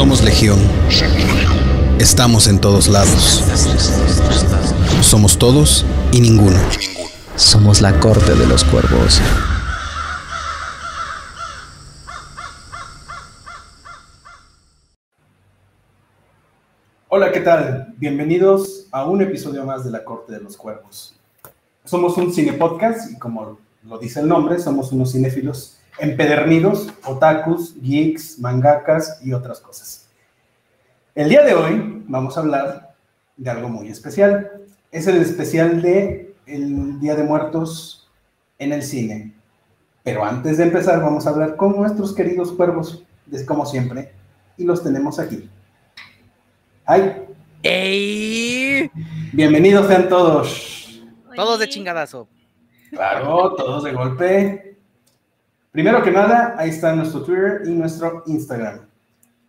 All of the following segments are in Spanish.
Somos Legión. Estamos en todos lados. Somos todos y ninguno. Somos la corte de los cuervos. Hola, ¿qué tal? Bienvenidos a un episodio más de La Corte de los Cuervos. Somos un cine podcast y como lo dice el nombre, somos unos cinéfilos empedernidos, otakus, geeks, mangakas y otras cosas. El día de hoy vamos a hablar de algo muy especial. Es el especial de el Día de Muertos en el cine. Pero antes de empezar vamos a hablar con nuestros queridos cuervos, como siempre, y los tenemos aquí. ¡Ay! ¡Ey! Bienvenidos sean todos. Todos de chingadazo. Claro, todos de golpe. Primero que nada, ahí está nuestro Twitter y nuestro Instagram.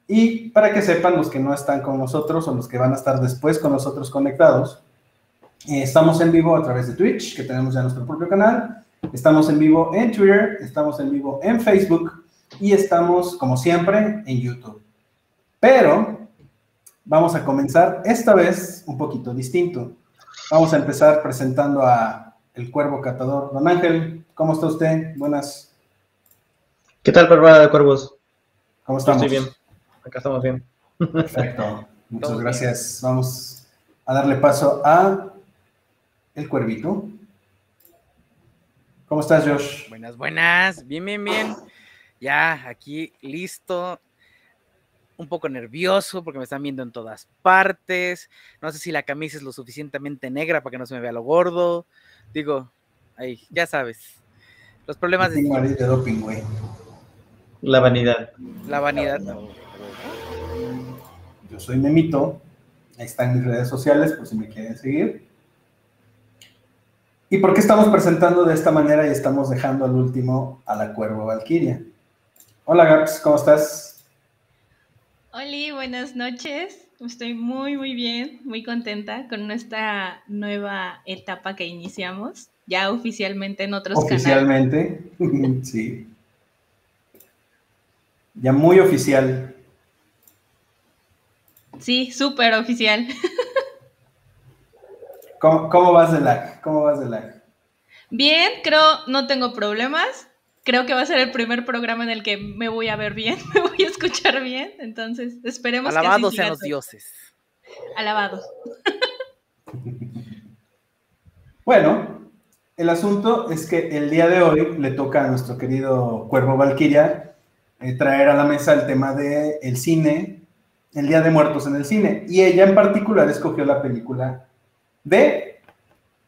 Y para que sepan los que no están con nosotros o los que van a estar después con nosotros conectados, eh, estamos en vivo a través de Twitch, que tenemos ya nuestro propio canal. Estamos en vivo en Twitter, estamos en vivo en Facebook y estamos, como siempre, en YouTube. Pero vamos a comenzar esta vez un poquito distinto. Vamos a empezar presentando a el cuervo catador. Don Ángel, ¿cómo está usted? Buenas. ¿Qué tal, Bárbara de Cuervos? ¿Cómo estamos? Estoy bien. Acá estamos bien. Perfecto. Muchas gracias. Vamos a darle paso a el cuervito. ¿Cómo estás, Josh? Buenas, buenas. Bien, bien, bien. Ya aquí listo. Un poco nervioso porque me están viendo en todas partes. No sé si la camisa es lo suficientemente negra para que no se me vea lo gordo. Digo, ahí, ya sabes. Los problemas de. de doping, güey. La vanidad. La vanidad. Yo soy Memito. Ahí están mis redes sociales por si me quieren seguir. ¿Y por qué estamos presentando de esta manera y estamos dejando al último a la Cuervo Valquiria? Hola Gaps, ¿cómo estás? Hola, buenas noches. Estoy muy, muy bien, muy contenta con nuestra nueva etapa que iniciamos, ya oficialmente en otros Oficialmente, sí. Ya muy oficial. Sí, súper oficial. ¿Cómo, vas de lag? ¿Cómo vas de lag? Bien, creo, no tengo problemas. Creo que va a ser el primer programa en el que me voy a ver bien, me voy a escuchar bien. Entonces, esperemos Alabados que sean los dioses. Alabados. bueno, el asunto es que el día de hoy le toca a nuestro querido Cuervo Valquiria eh, traer a la mesa el tema del el cine, el Día de Muertos en el cine. Y ella en particular escogió la película de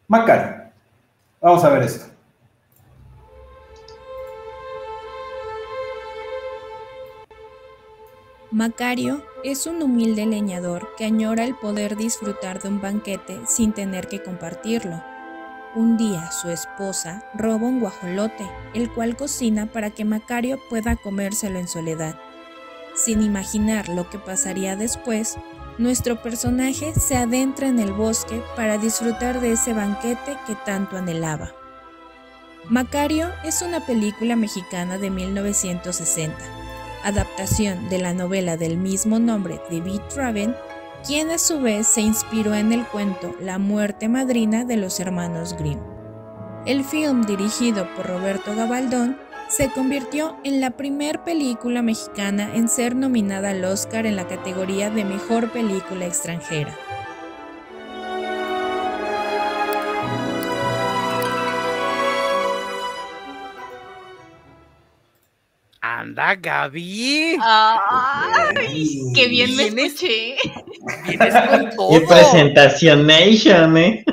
Macario. Vamos a ver esto. Macario es un humilde leñador que añora el poder disfrutar de un banquete sin tener que compartirlo. Un día su esposa roba un guajolote, el cual cocina para que Macario pueda comérselo en soledad. Sin imaginar lo que pasaría después, nuestro personaje se adentra en el bosque para disfrutar de ese banquete que tanto anhelaba. Macario es una película mexicana de 1960, adaptación de la novela del mismo nombre de B. quien a su vez se inspiró en el cuento La muerte madrina de los hermanos Grimm. El film, dirigido por Roberto Gabaldón, se convirtió en la primer película mexicana en ser nominada al Oscar en la categoría de Mejor Película Extranjera. Anda, Gaby. Ay, qué bien me escuché. Vienes con todo. ¡Qué presentación nation, eh!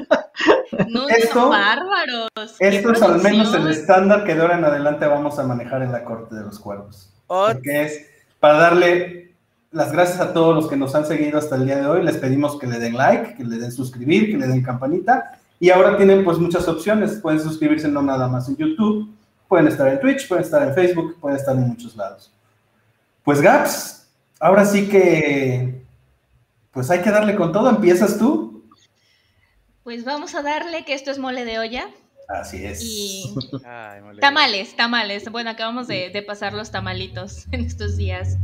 No, Esto- no, bárbaros. Esto es al menos el estándar que de ahora en adelante vamos a manejar en la Corte de los Cuervos. Ot- Porque es para darle las gracias a todos los que nos han seguido hasta el día de hoy. Les pedimos que le den like, que le den suscribir, que le den campanita. Y ahora tienen pues muchas opciones. Pueden suscribirse no nada más en YouTube, pueden estar en Twitch, pueden estar en Facebook, pueden estar en muchos lados. Pues Gaps, ahora sí que pues hay que darle con todo. ¿Empiezas tú? Pues vamos a darle que esto es mole de olla. Así es. Y Ay, tamales, tamales. Bueno, acabamos de, de pasar los tamalitos en estos días.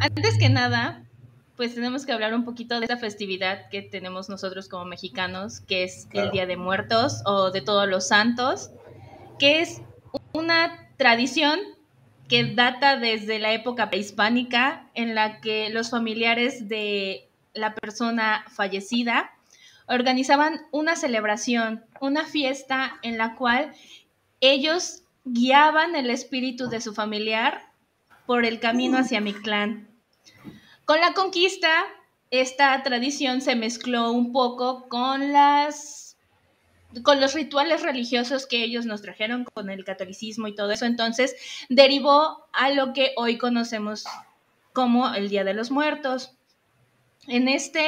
Antes que nada, pues tenemos que hablar un poquito de esta festividad que tenemos nosotros como mexicanos, que es Claro. el Día de Muertos o de Todos los Santos, que es una tradición que data desde la época prehispánica en la que los familiares de la persona fallecida organizaban una celebración, una fiesta en la cual ellos guiaban el espíritu de su familiar por el camino hacia Mictlán. Con la conquista, esta tradición se mezcló un poco con las con los rituales religiosos que ellos nos trajeron con el catolicismo y todo eso, entonces derivó a lo que hoy conocemos como el Día de los Muertos. En este,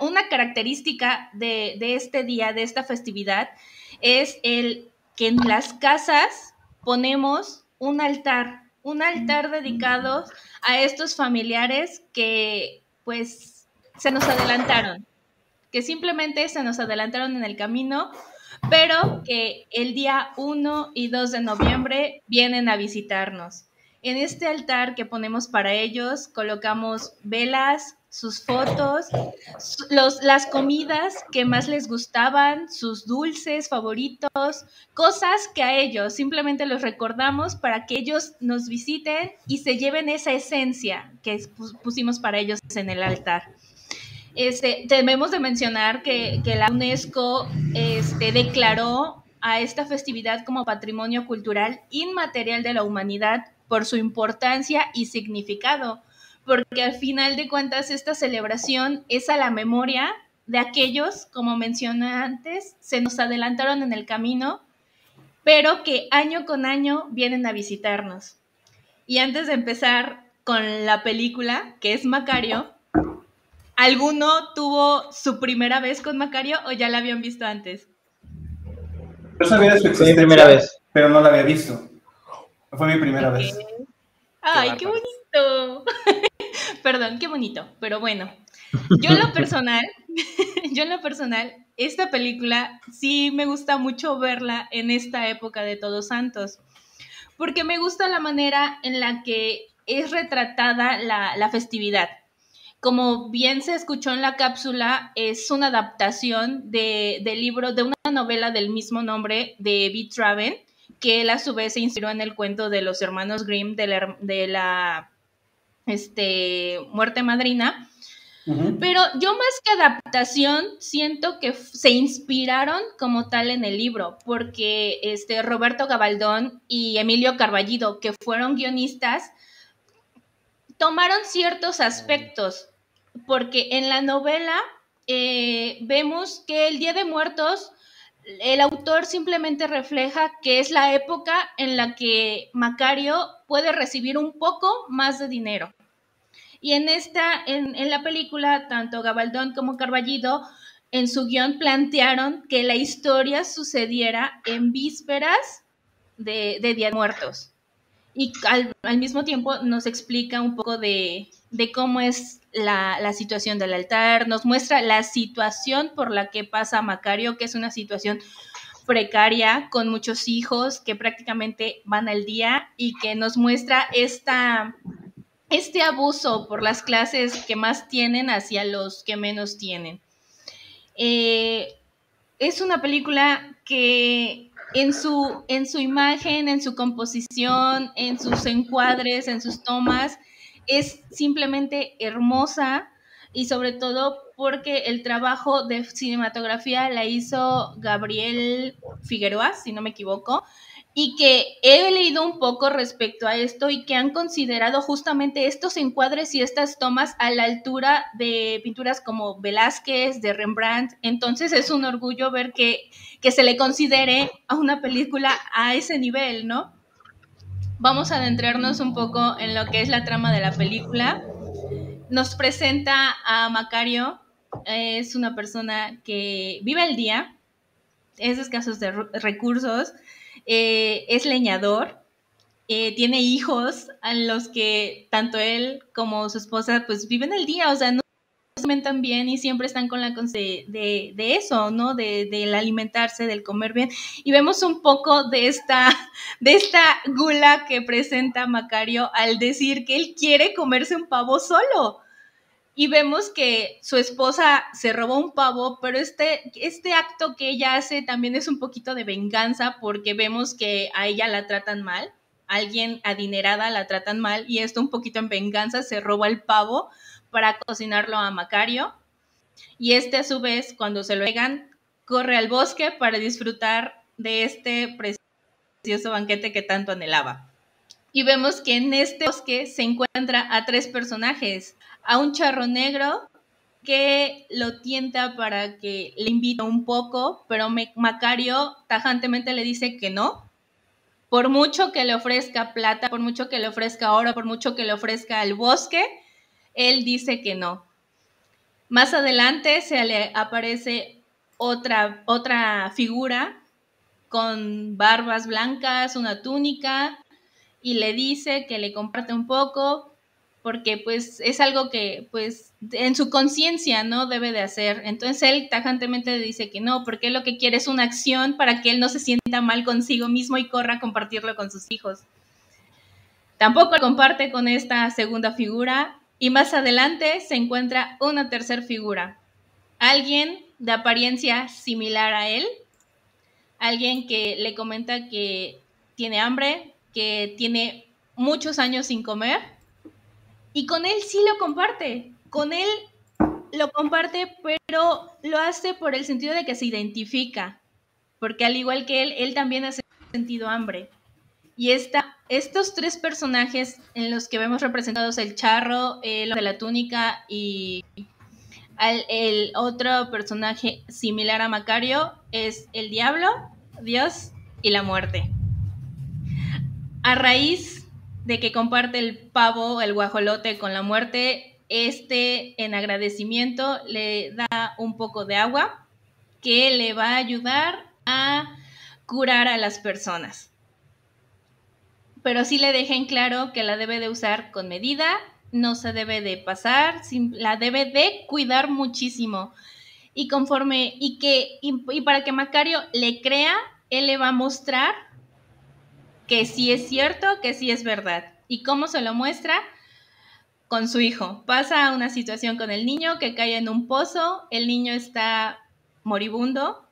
una característica de, de este día, de esta festividad, es el que en las casas ponemos un altar, un altar dedicado a estos familiares que pues se nos adelantaron, que simplemente se nos adelantaron en el camino, pero que el día 1 y 2 de noviembre vienen a visitarnos. En este altar que ponemos para ellos colocamos velas, sus fotos, las comidas que más les gustaban, sus dulces favoritos, cosas que a ellos simplemente los recordamos para que ellos nos visiten y se lleven esa esencia que pus- pusimos para ellos en el altar. Este, debemos de mencionar que, que la UNESCO este, declaró a esta festividad como patrimonio cultural inmaterial de la humanidad por su importancia y significado, porque al final de cuentas esta celebración es a la memoria de aquellos, como mencioné antes, se nos adelantaron en el camino, pero que año con año vienen a visitarnos. Y antes de empezar con la película, que es Macario, ¿alguno tuvo su primera vez con Macario o ya la habían visto antes? Yo sabía de su Fue mi existencia, primera vez. pero no la había visto. Fue mi primera vez. Ay, qué, bonito. Perdón, qué bonito, pero bueno. Yo en lo personal, yo en lo personal, esta película sí me gusta mucho verla en esta época de Todos Santos, porque me gusta la manera en la que es retratada la, la festividad. Como bien se escuchó en la cápsula, es una adaptación de, del libro, de una novela del mismo nombre de B. Traven, que él a su vez se inspiró en el cuento de los hermanos Grimm de la, her- de la este, muerte madrina. Pero yo más que adaptación, siento que se inspiraron como tal en el libro, porque este, Roberto Gabaldón y Emilio Carballido, que fueron guionistas, tomaron ciertos aspectos, porque en la novela eh, vemos que el Día de Muertos, el autor simplemente refleja que es la época en la que Macario puede recibir un poco más de dinero. Y en esta, en, en la película, tanto Gabaldón como Carballido en su guion plantearon que la historia sucediera en vísperas de, de Día de Muertos. Y al, al mismo tiempo nos explica un poco de, de cómo es la, la situación del altar, nos muestra la situación por la que pasa Macario, que es una situación precaria, con muchos hijos que prácticamente van al día y que nos muestra esta, este abuso por las clases que más tienen hacia los que menos tienen. Eh, es una película que en su, en su imagen, en su composición, en sus encuadres, en sus tomas, es simplemente hermosa y sobre todo porque el trabajo de cinematografía la hizo Gabriel Figueroa, si no me equivoco, y que he leído un poco respecto a esto y que han considerado justamente estos encuadres y estas tomas a la altura de pinturas como Velázquez, de Rembrandt. Entonces es un orgullo ver que, que se le considere a una película a ese nivel, ¿no? Vamos a adentrarnos un poco en lo que es la trama de la película. Nos presenta a Macario, es una persona que vive el día, es de escasos de recursos, eh, es leñador, eh, tiene hijos a los que tanto él como su esposa pues viven el día, o sea, no alimentan bien y siempre están con la de, de eso, ¿no? De, del alimentarse, del comer bien. Y vemos un poco de esta, de esta gula que presenta Macario al decir que él quiere comerse un pavo solo. Y vemos que su esposa se robó un pavo, pero este, este acto que ella hace también es un poquito de venganza porque vemos que a ella la tratan mal, alguien adinerada la tratan mal y esto un poquito en venganza se roba el pavo para cocinarlo a Macario. Y este a su vez, cuando se lo llegan, corre al bosque para disfrutar de este precioso banquete que tanto anhelaba. Y vemos que en este bosque se encuentra a tres personajes. A un charro negro que lo tienta para que le invite un poco, pero Macario tajantemente le dice que no. Por mucho que le ofrezca plata, por mucho que le ofrezca oro, por mucho que le ofrezca el bosque, él dice que no. Más adelante se le aparece otra, otra figura con barbas blancas, una túnica, y le dice que le comparte un poco, porque pues es algo que pues en su conciencia no debe de hacer. Entonces él tajantemente dice que no, porque lo que quiere es una acción para que él no se sienta mal consigo mismo y corra a compartirlo con sus hijos. Tampoco comparte con esta segunda figura y más adelante se encuentra una tercera figura. Alguien de apariencia similar a él, alguien que le comenta que tiene hambre, que tiene muchos años sin comer y con él sí lo comparte. Con él lo comparte, pero lo hace por el sentido de que se identifica, porque al igual que él, él también ha sentido hambre. Y estos tres personajes en los que vemos representados el charro, el de la túnica y el otro personaje similar a Macario es el diablo, Dios y la muerte. A raíz de que comparte el pavo, el guajolote con la muerte, este en agradecimiento le da un poco de agua que le va a ayudar a curar a las personas. Pero sí le deja en claro que la debe de usar con medida, no se debe de pasar, la debe de cuidar muchísimo. Y conforme, y que, y, y para que Macario le crea, él le va a mostrar que sí es cierto, que sí es verdad. ¿Y cómo se lo muestra? Con su hijo. Pasa una situación con el niño que cae en un pozo, el niño está moribundo.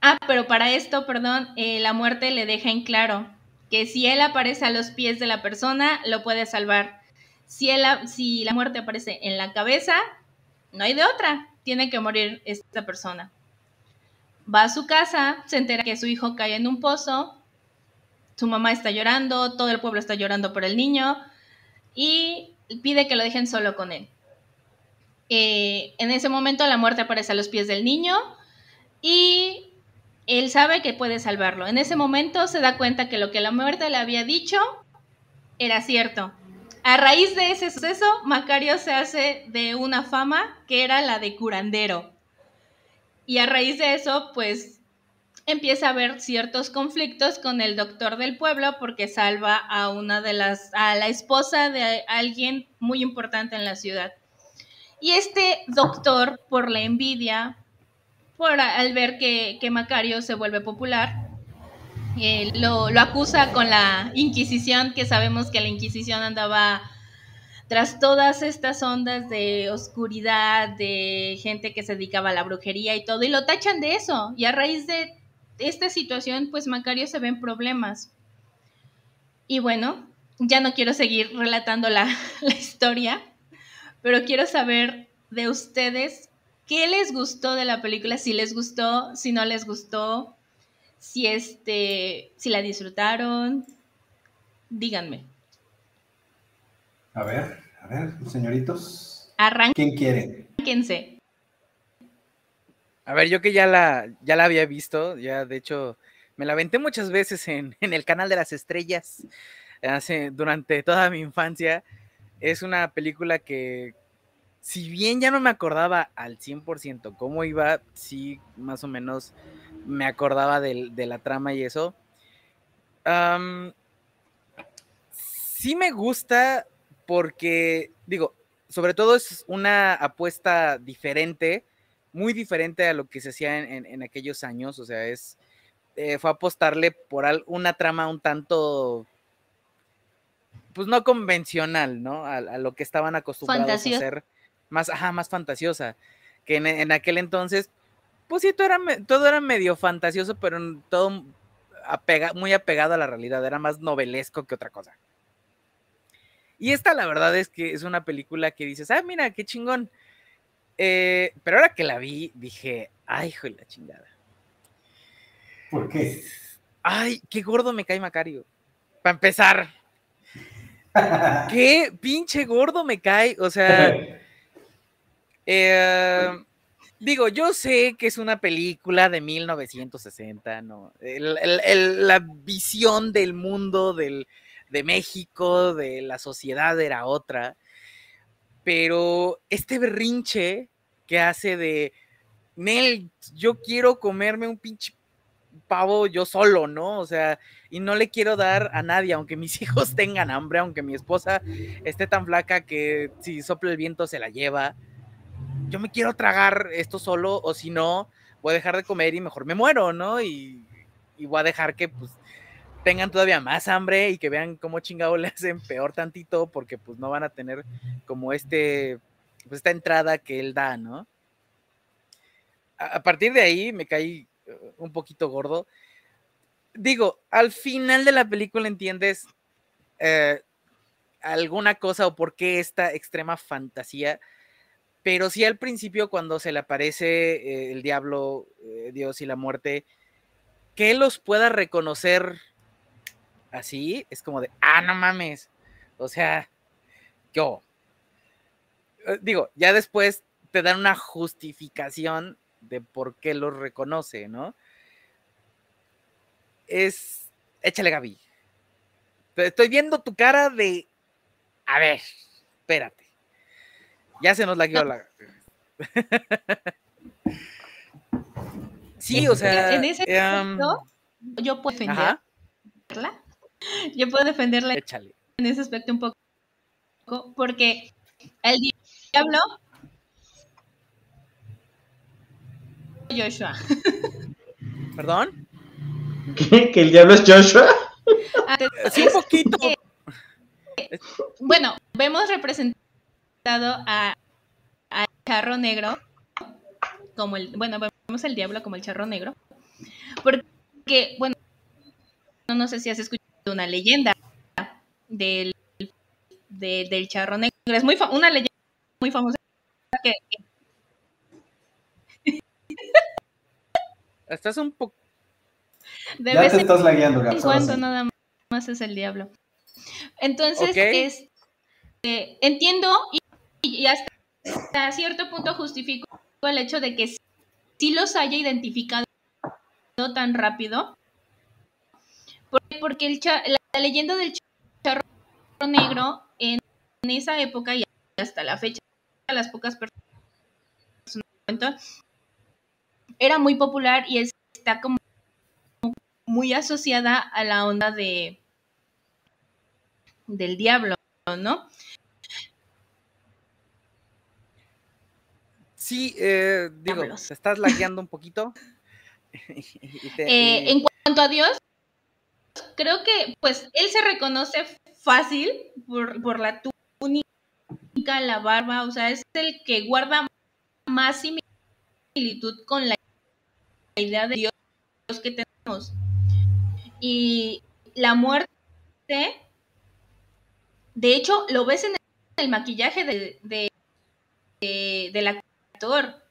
Ah, pero para esto, perdón, eh, la muerte le deja en claro que si él aparece a los pies de la persona, lo puede salvar. Si, él, si la muerte aparece en la cabeza, no hay de otra, tiene que morir esta persona. Va a su casa, se entera que su hijo cae en un pozo, su mamá está llorando, todo el pueblo está llorando por el niño y pide que lo dejen solo con él. Eh, en ese momento la muerte aparece a los pies del niño y él sabe que puede salvarlo. En ese momento se da cuenta que lo que la muerte le había dicho era cierto. A raíz de ese suceso, Macario se hace de una fama que era la de curandero. Y a raíz de eso, pues empieza a haber ciertos conflictos con el doctor del pueblo porque salva a una de las, a la esposa de alguien muy importante en la ciudad. Y este doctor, por la envidia, por al ver que, que Macario se vuelve popular, eh, lo, lo, acusa con la Inquisición, que sabemos que la Inquisición andaba tras todas estas ondas de oscuridad, de gente que se dedicaba a la brujería y todo, y lo tachan de eso. Y a raíz de esta situación, pues Macario se ve en problemas. Y bueno, ya no quiero seguir relatando la, la historia, pero quiero saber de ustedes qué les gustó de la película, si les gustó, si no les gustó, si este, si la disfrutaron, díganme. A ver, a ver, señoritos. Arranquen. ¿Quién quiere? Arránquense. A ver, yo que ya la, ya la había visto, ya de hecho me la aventé muchas veces en, en el canal de las estrellas hace, durante toda mi infancia. Es una película que, si bien ya no me acordaba al 100% cómo iba, sí, más o menos me acordaba de, de la trama y eso. Um, sí me gusta porque, digo, sobre todo es una apuesta diferente, muy diferente a lo que se hacía en, en- en aquellos años, o sea, es, eh, fue apostarle por al- una trama un tanto, pues no convencional, ¿no? A, a lo que estaban acostumbrados a hacer, más, ajá, más fantasiosa, que en, en aquel entonces, pues sí, todo era, todo era medio fantasioso, pero todo apega- muy apegado a la realidad, era más novelesco que otra cosa. Y esta la verdad es que es una película que dices, ah, mira, qué chingón. Eh, pero ahora que la vi, dije, ay, hijo de la chingada. ¿Por qué? Ay, qué gordo me cae Macario. Para empezar, qué pinche gordo me cae. O sea, eh, digo, yo sé que es una película de 1960, ¿no? El- el- la visión del mundo del, de México, de la sociedad era otra. Pero este berrinche que hace de, Nel, yo quiero comerme un pinche pavo yo solo, ¿no? O sea, y no le quiero dar a nadie, aunque mis hijos tengan hambre, aunque mi esposa esté tan flaca que si sopla el viento se la lleva. Yo me quiero tragar esto solo, o si no, voy a dejar de comer y mejor me muero, ¿no? Y, voy a dejar que pues tengan todavía más hambre y que vean cómo chingado le hacen peor tantito, porque pues no van a tener como este, pues esta entrada que él da, ¿no? A, a partir de ahí me caí eh, un poquito gordo. Digo, al final de la película entiendes eh, alguna cosa o por qué esta extrema fantasía, pero sí al principio cuando se le aparece eh, el diablo, eh, Dios y la muerte, que los pueda reconocer así, es como de, ah, no mames, o sea, yo, eh, digo, ya después te dan una justificación de por qué los reconoce, ¿no? Es, échale Gaby. Estoy viendo tu cara de, a ver, espérate. Ya se nos la guió la... sí, o sea... en ese em, aspecto, yo puedo defenderla. ajá, Yo puedo defenderla échale. en ese aspecto un poco, porque el diablo Joshua. ¿Perdón? ¿Qué? ¿Que el diablo es Joshua? Ah, Sí, un poquito. Bueno, vemos representado a, a charro negro como el, bueno, vemos el diablo como el charro negro, porque, bueno, no sé si has escuchado una leyenda del, de- del charro negro, es muy fa- una leyenda muy famosa que, que Estás un poco... de Ya vez te en estás lagueando, en ahora cuando sí. nada más es el diablo. Entonces, Ok. es, eh, entiendo y, y hasta, cierto punto justifico el hecho de que sí los haya identificado tan rápido. Porque, el la, leyenda del charro negro en, esa época y hasta la fecha, las pocas personas era muy popular y está como muy asociada a la onda de del diablo, ¿no? Sí, eh, digo, Diablos. te estás lagueando un poquito. Y te- Eh, y- en cuanto a Dios, creo que pues él se reconoce fácil por, por la túnica, la barba, o sea, es el que guarda más similitud con la idea de Dios que tenemos. Y la muerte, de hecho, lo ves en el maquillaje de, de- de- del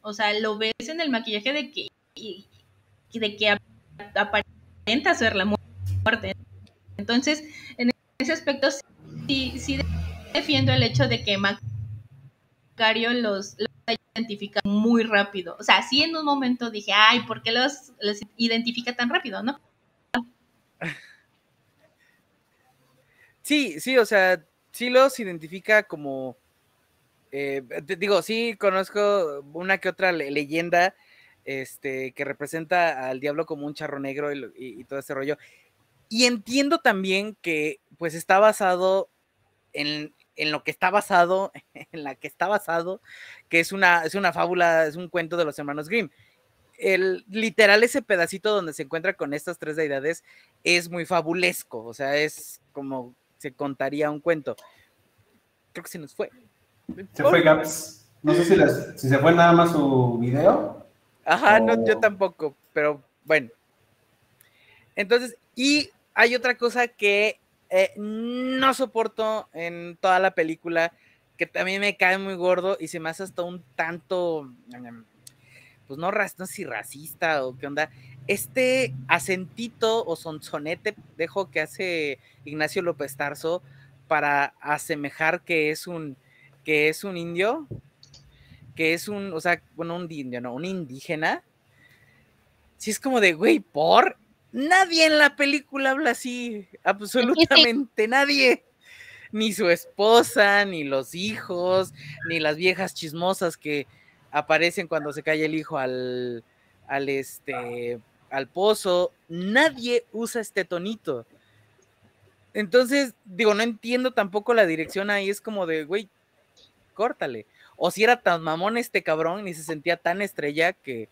o sea, lo ves en el maquillaje de que, de que ap- aparenta ser la muerte. Entonces, en ese aspecto sí, sí defiendo el hecho de que Macario los, los identifica muy rápido. O sea, sí en un momento dije, ay, ¿por qué los, los identifica tan rápido, no? Sí, sí, o sea, sí los identifica como, eh, digo, sí conozco una que otra le- leyenda, este, que representa al diablo como un charro negro y todo ese rollo. Y entiendo también que, pues, está basado en, en lo que está basado, en la que está basado, que es una, es una fábula, es un cuento de los hermanos Grimm. El, literal, ese pedacito donde se encuentra con estas tres deidades es muy fabulesco, o sea, es como se contaría un cuento. Creo que se nos fue. Se fue Gaps. No sé si, las- si se fue nada más su video. Ajá, no, yo tampoco, pero bueno. Entonces, y hay otra cosa que eh, no soporto en toda la película, que también me cae muy gordo y se me hace hasta un tanto, pues no, no sé si racista o qué onda. Este acentito o sonsonete, dejo que hace Ignacio López Tarso para asemejar que es un, que es un indio, que es un, o sea, bueno, un indio, no, un indígena. Si es como de, güey, por nadie en la película habla así, absolutamente nadie. Ni su esposa, ni los hijos, ni las viejas chismosas que aparecen cuando se cae el hijo al, al este, al pozo. Nadie usa este tonito. Entonces, digo, no entiendo tampoco la dirección ahí, es como de, güey, córtale. O si era tan mamón este cabrón y se sentía tan estrella que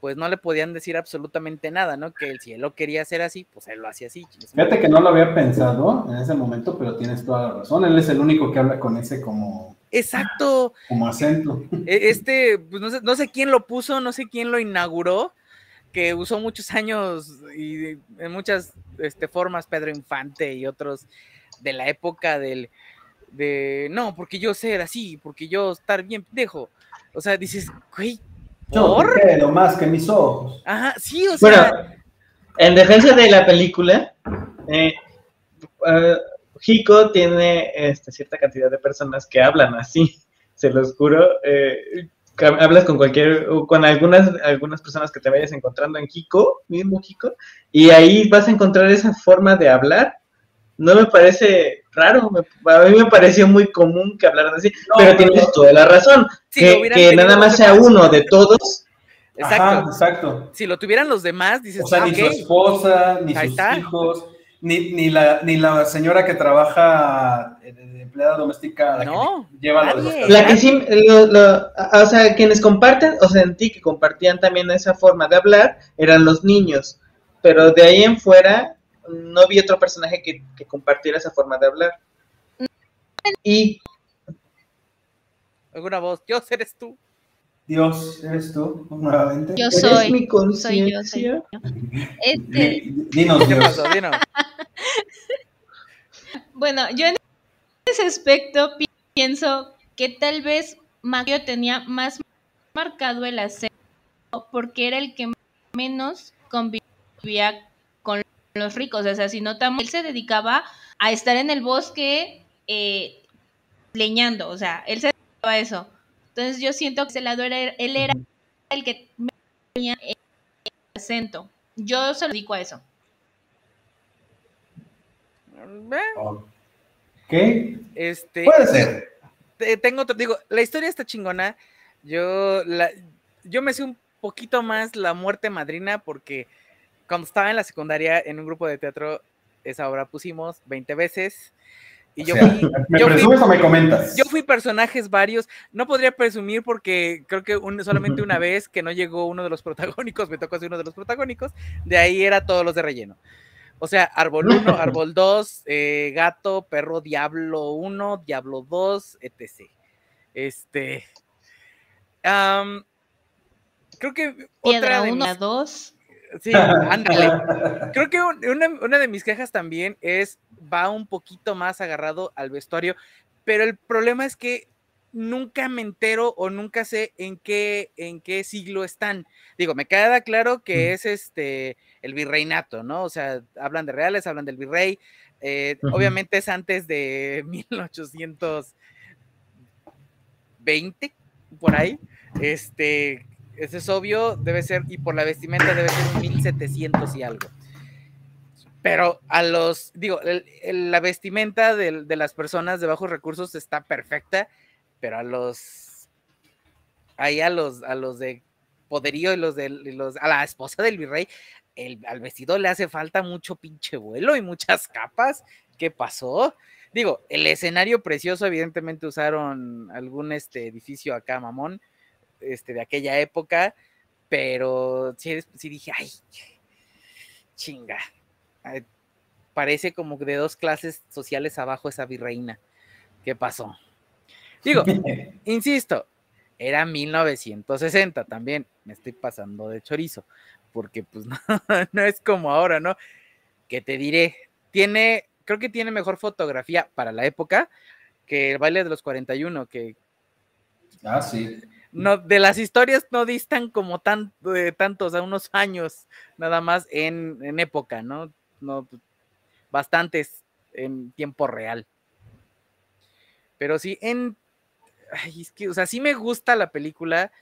pues no le podían decir absolutamente nada, ¿no? Que él, si él lo quería hacer así, pues él lo hacía así. Fíjate que no lo había pensado en ese momento, pero tienes toda la razón. Él es el único que habla con ese como, Exacto. como acento. E- Este, pues no sé, no sé quién lo puso, no sé quién lo inauguró, que usó muchos años y en muchas este, formas Pedro Infante y otros de la época del, de, no, porque yo ser así, porque yo estar bien pendejo. O sea, dices, güey, Yo ¿por? te quiero más que mis ojos. Ajá, sí, o Bueno, sea, en defensa de la película, eh, eh, Hiko tiene este, cierta cantidad de personas que hablan así, se los juro. eh, hablas con cualquier, o con algunas, algunas personas que te vayas encontrando en Hiko, mismo Hiko, y ahí vas a encontrar esa forma de hablar. No me parece raro, me- a mí me pareció muy común que hablaran así, No, pero tienes toda la razón, si que, nada más sea uno de todos, Exacto. Ajá, exacto. Si lo tuvieran los demás, dices, O sea, ah, ni su esposa, ni Ahí sus está. hijos, ni, ni, la, ni la señora que trabaja eh, de empleada doméstica, la No, que lleva los. La que sí, lo- lo- o sea, quienes comparten, o sentí que compartían también esa forma de hablar, eran los niños. Pero de ahí en fuera, no vi otro personaje que, que compartiera esa forma de hablar. Y alguna voz, yo eres tú. Dios, ¿eres tú nuevamente? Yo ¿eres soy. mi Soy yo, soy conciencia? yo. Este, Di- Dinos, ¿Qué Dios. pasó? Dinos. bueno, yo en ese aspecto pi- pienso que tal vez Mario tenía más marcado el acento porque era el que menos convivía con los ricos. O sea, si notamos, él se dedicaba a estar en el bosque eh, leñando. O sea, él se dedicaba a eso. Entonces yo siento que ese lado era, él era el que tenía el acento. Yo se lo dedico a eso. Ok. Este, Puede ser. te- tengo otro, digo, la historia está chingona. Yo, la, yo me sé un poquito más la muerte madrina porque cuando estaba en la secundaria en un grupo de teatro, esa obra pusimos 20 veces. Y O yo sea, fui, ¿Me yo fui- presumes o me comentas? yo fui personajes varios. No podría presumir porque creo que un- solamente una vez que no llegó uno de los protagónicos, me tocó ser uno de los protagónicos. De ahí era todos los de relleno. O sea, Árbol 1, Árbol 2, eh, Gato, Perro, Diablo 1, Diablo 2, etc. Este. creo que otra Piedra de 1, mis- 2. Sí, ándale. Creo que un- una, una de mis quejas también es, va un poquito más agarrado al vestuario, pero el problema es que nunca me entero o nunca sé en qué, en qué siglo están. Digo, me queda claro que es este el virreinato, ¿no? O sea, hablan de reales, hablan del virrey. eh. Obviamente es antes de 1820, por ahí. Este, eso es obvio, debe ser, y por la vestimenta debe ser un 1700 y algo. Pero a los, digo, la vestimenta de, las personas de bajos recursos está perfecta, pero a los, ahí a los, a los de poderío y los de los, a la esposa del virrey, el, al vestido le hace falta mucho pinche vuelo y muchas capas. ¿Qué pasó? Digo, el escenario precioso, evidentemente usaron algún este edificio acá, mamón, este, de aquella época, pero sí, sí dije, ay, chinga. ay, Parece como de dos clases sociales abajo esa virreina. ¿Qué pasó? Digo, insisto, era 1960 también. Me estoy pasando de chorizo, porque pues no, no es como ahora, ¿no? Que te diré, tiene, creo que tiene mejor fotografía para la época que el baile de los 41, que Ah, sí. No, de las historias no distan como tan, eh, tantos, a unos años nada más en, en época, ¿no? No, pues, bastantes en tiempo real. Pero sí, en. Ay, es que, o sea, sí me gusta la película,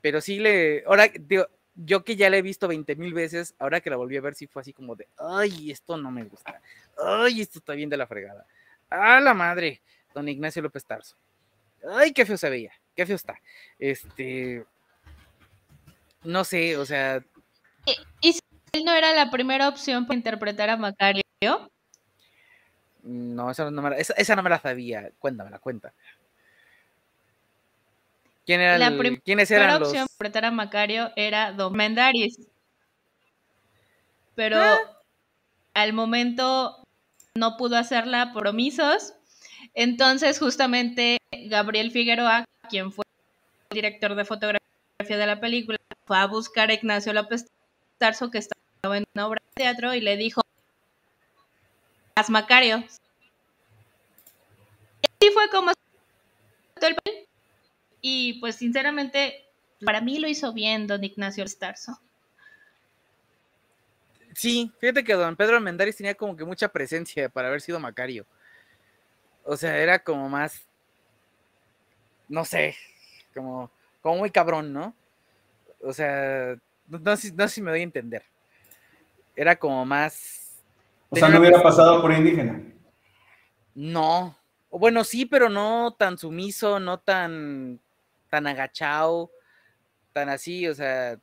pero sí le. Ahora, digo, yo que ya la he visto 20 mil veces, ahora que la volví a ver, sí fue así como de. Ay, esto no me gusta. Ay, esto está bien de la fregada. ¡A la madre! Don Ignacio López Tarso. Ay, qué feo se veía. Qué feo está. Este. No sé, o sea, ¿Y- ¿Y si él no era la primera opción para interpretar a Macario? no, esa no me la, esa, esa no me la sabía. Cuéntamela, cuenta. ¿Quién era La el- ¿Quiénes La primera eran los? opción para interpretar a Macario era Don Mendaris. Pero Ah. al momento no pudo hacerla por omisos. Entonces, justamente Gabriel Figueroa, quien fue el director de fotografía de la película, fue a buscar a Ignacio López Tarso, que estaba en una obra de teatro, y le dijo: Haz Macario. Y así fue como el. Y pues, sinceramente, para mí lo hizo bien don Ignacio López Tarso. Sí, fíjate que don Pedro Mendaris tenía como que mucha presencia para haber sido Macario. O sea, era como más, no sé, como, como muy cabrón, ¿no? O sea, no, no sé, no sé si me doy a entender. Era como más, O sea, no hubiera pasado por indígena. no, o bueno, sí, pero no tan sumiso, no tan, tan agachado, tan así, o sea,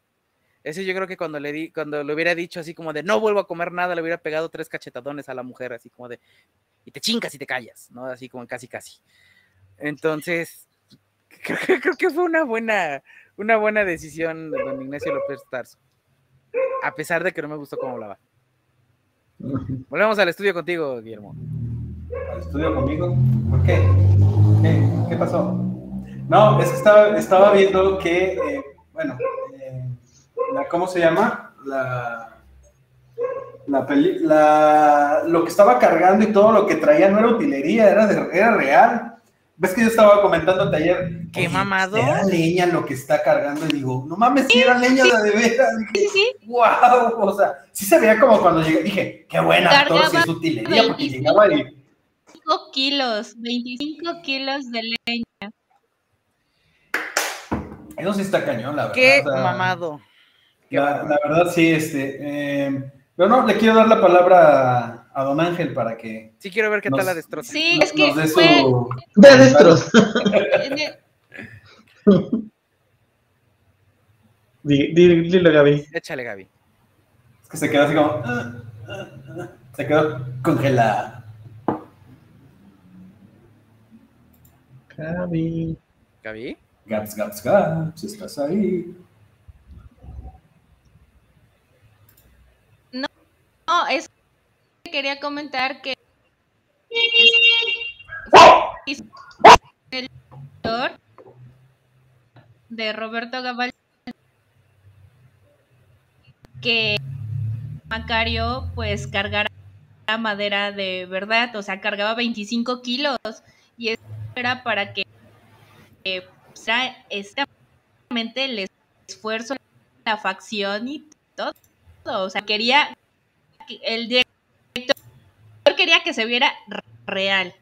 ese yo creo que cuando le di, cuando le hubiera dicho así como de no vuelvo a comer nada, le hubiera pegado tres cachetadones a la mujer, así como de y te chincas y te callas, ¿no? Así como casi casi. Entonces, creo que, creo que fue una buena, una buena decisión de don Ignacio López Tarso. A pesar de que no me gustó cómo hablaba. Volvemos al estudio contigo, Guillermo. al estudio conmigo. ¿Por qué? ¿Qué, qué pasó? No, es que estaba, estaba viendo que, eh, bueno, eh, la- ¿cómo se llama? La, la, peli- la- lo que estaba cargando y todo lo que traía no era utilería, era, de- era real. ¿Ves que yo estaba comentándote ayer? Qué mamado. Era leña lo que está cargando y digo, no mames, si era leña de, de veras. Sí, sí, ¡Wow! O sea, sí se veía como cuando llegué, dije, qué buena actor si es utilería, porque 25 llegaba y 25 kilos, 25 kilos de leña. Eso sí está cañón, la verdad. Qué o sea, mamado. Qué La, verdad, sí, este. eh, pero no, le quiero dar la palabra a, a don Ángel para que Sí quiero ver qué nos- tal la destroza. Sí, nos- es que dé fue- su. De adentros. En el- Di- di- Dilo, Gaby. Échale, Gaby. Es que se quedó así como. ah, ah, ah, se quedó congelada. Gaby. Gaby. Gaps, gaps, gaps, estás ahí. No, es que quería comentar que el director de Roberto Gabal que Macario pues cargara madera de verdad, o sea, cargaba 25 kilos y eso era para que eh, sea exactamente el esfuerzo, la facción y todo, o sea, quería que el director quería que se viera real.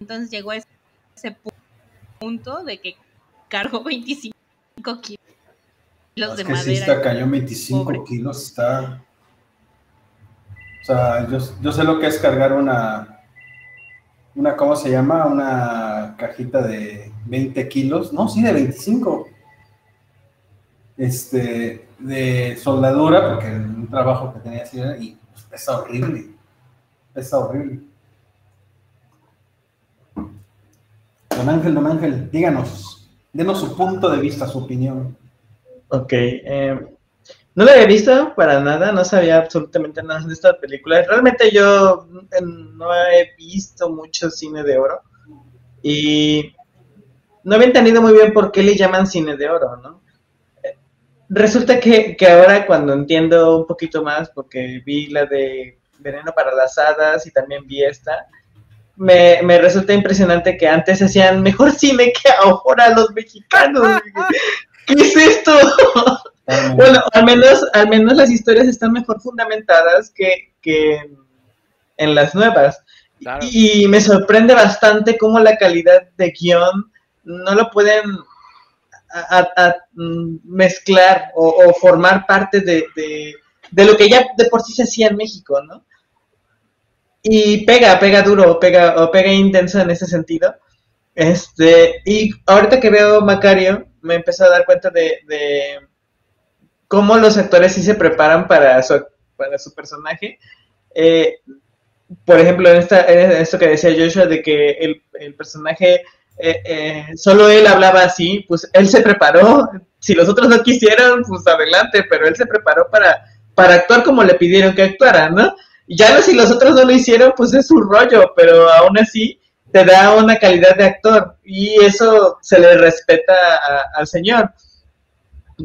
Entonces llegó a ese, ese pu- punto de que cargó 25 kilos No, es de que sí madera. está cañón, 25 Pobre. kilos, está. O sea, yo, yo sé lo que es cargar una. Una, ¿cómo se llama? Una cajita de 20 kilos. No, sí, de 25. Este, de soldadura, porque un trabajo que tenía así era- y pues, pesa horrible. Pesa horrible. Don Ángel, don Ángel, díganos, denos su punto de vista, su opinión. Ok. eh, no la había visto para nada, no sabía absolutamente nada de esta película. Realmente yo eh, no he visto mucho cine de oro y no había entendido muy bien por qué le llaman cine de oro, ¿no? Resulta que, que ahora cuando entiendo un poquito más, porque vi la de Veneno para las Hadas y también vi esta, me, me resulta impresionante que antes hacían mejor cine que ahora los mexicanos. ¿Qué es esto? Bueno, al menos, al menos las historias están mejor fundamentadas que, que en las nuevas. Claro. Y me sorprende bastante cómo la calidad de guion no lo pueden a- mm, mezclar o, formar parte de, de- lo que ya de por sí se hacía en México, ¿no? Y pega, pega duro, pega, o pega intenso en ese sentido. Este, y ahorita que veo Macario, me empezó a dar cuenta de, de cómo los actores sí se preparan para su, para su personaje. Eh, por ejemplo, en, esta, esto que decía Joshua, de que el, el personaje, eh, eh, solo él hablaba así, pues él se preparó. Si los otros no quisieron, pues adelante, pero él se preparó para, para actuar como le pidieron que actuara, ¿no? Ya si los otros no lo hicieron, pues es su rollo, pero aún así te da una calidad de actor y eso se le respeta al señor.